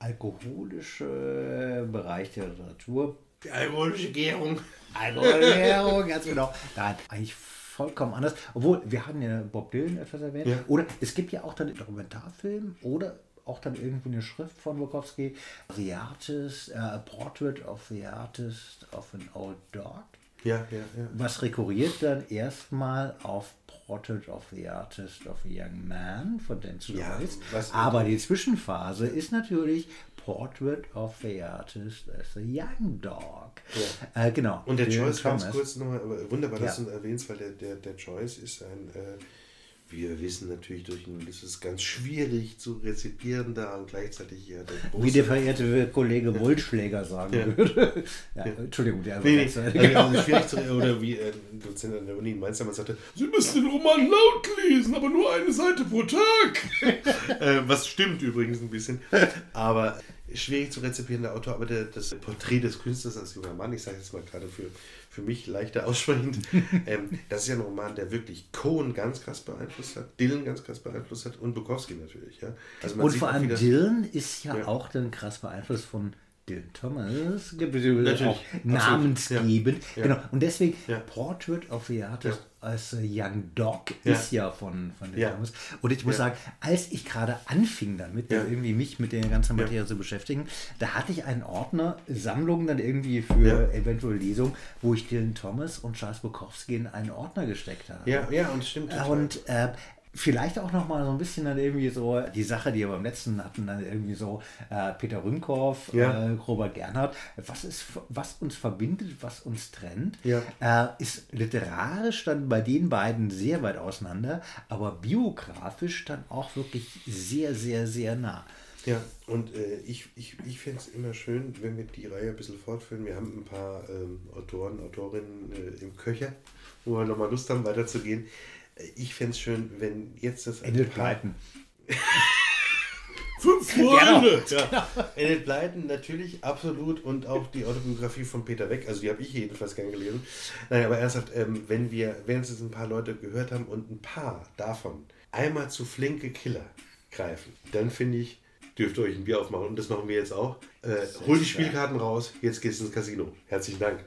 alkoholische Bereich der Literatur die alkoholische Gärung. Alkoholische Gärung, ganz genau. Nein, eigentlich vollkommen anders. Obwohl, wir hatten ja Bob Dylan etwas erwähnt. Ja. Oder es gibt ja auch dann einen Dokumentarfilm oder auch dann irgendwie eine Schrift von Bukowski. The Artist, uh, Portrait of the Artist of an Old Dog. Ja, ja, ja. Was rekurriert dann erstmal auf Portrait of the Artist of a Young Man von Dan Joyce. Ja, Aber die Zwischenphase ist natürlich Portrait of the Artist as a Young Dog. Ja. Äh, genau. Und der Joyce, ganz kurz nochmal, wunderbar, dass ja. du erwähnst, weil der, der, der Joyce ist ein, äh, wir wissen natürlich, durch ihn ist es ganz schwierig zu rezipieren da und gleichzeitig hier der Wie der verehrte Kollege Wollschläger sagen würde. ja, Entschuldigung, der nee, also, genau. schwierig zu, Oder wie äh, ein Dozent an der Uni in Mainz damals sagte, Sie müssen den Roman laut lesen, aber nur eine Seite pro Tag. äh, was stimmt übrigens ein bisschen. Aber schwierig zu rezipierender Autor, aber der, das Porträt des Künstlers als junger Mann, ich sage jetzt mal gerade für, für mich leichter aussprechend, ähm, das ist ja ein Roman, der wirklich Cohen ganz krass beeinflusst hat, Dylan ganz krass beeinflusst hat und Bukowski natürlich. Ja? Also und vor allem wieder, Dylan ist ja, ja, auch dann krass beeinflusst von Thomas Natürlich, auch namensgebend. Ja. Genau. Und deswegen ja. Portrait of the Artist ja. as a Young Dog ist ja von, von Dylan Thomas. Und ich muss sagen, als ich gerade anfing damit, irgendwie mich mit der ganzen Materie zu beschäftigen, da hatte ich einen Ordner, Sammlungen dann irgendwie für eventuell Lesungen, wo ich Dylan Thomas und Charles Bukowski in einen Ordner gesteckt habe. Ja, ja, und stimmt. Total. Und äh, Vielleicht auch noch mal so ein bisschen dann irgendwie so die Sache, die wir beim letzten hatten, dann irgendwie so äh, Peter Rünkow, ja. äh, Robert Gernhardt. Was, ist, was uns verbindet, was uns trennt, ja. äh, ist literarisch dann bei den beiden sehr weit auseinander, aber biografisch dann auch wirklich sehr, sehr, sehr nah. Ja, und äh, ich, ich, ich fände es immer schön, wenn wir die Reihe ein bisschen fortführen. Wir haben ein paar ähm, Autoren, Autorinnen äh, im Köcher, wo wir nochmal Lust haben, weiterzugehen. Ich fände es schön, wenn jetzt das. Endet Pleiten. Fünf Freunde! Genau. Ja. Enid Blyton natürlich, absolut. Und auch die Autobiografie von Peter Weck, also die habe ich jedenfalls gern gelesen. Nein, aber ernsthaft, ähm, wenn wir, wenn es jetzt ein paar Leute gehört haben und ein paar davon einmal zu flinke Killer greifen, dann finde ich, dürft ihr euch ein Bier aufmachen. Und das machen wir jetzt auch. Äh, hol die Spielkarten raus, jetzt geht's ins Casino. Herzlichen Dank.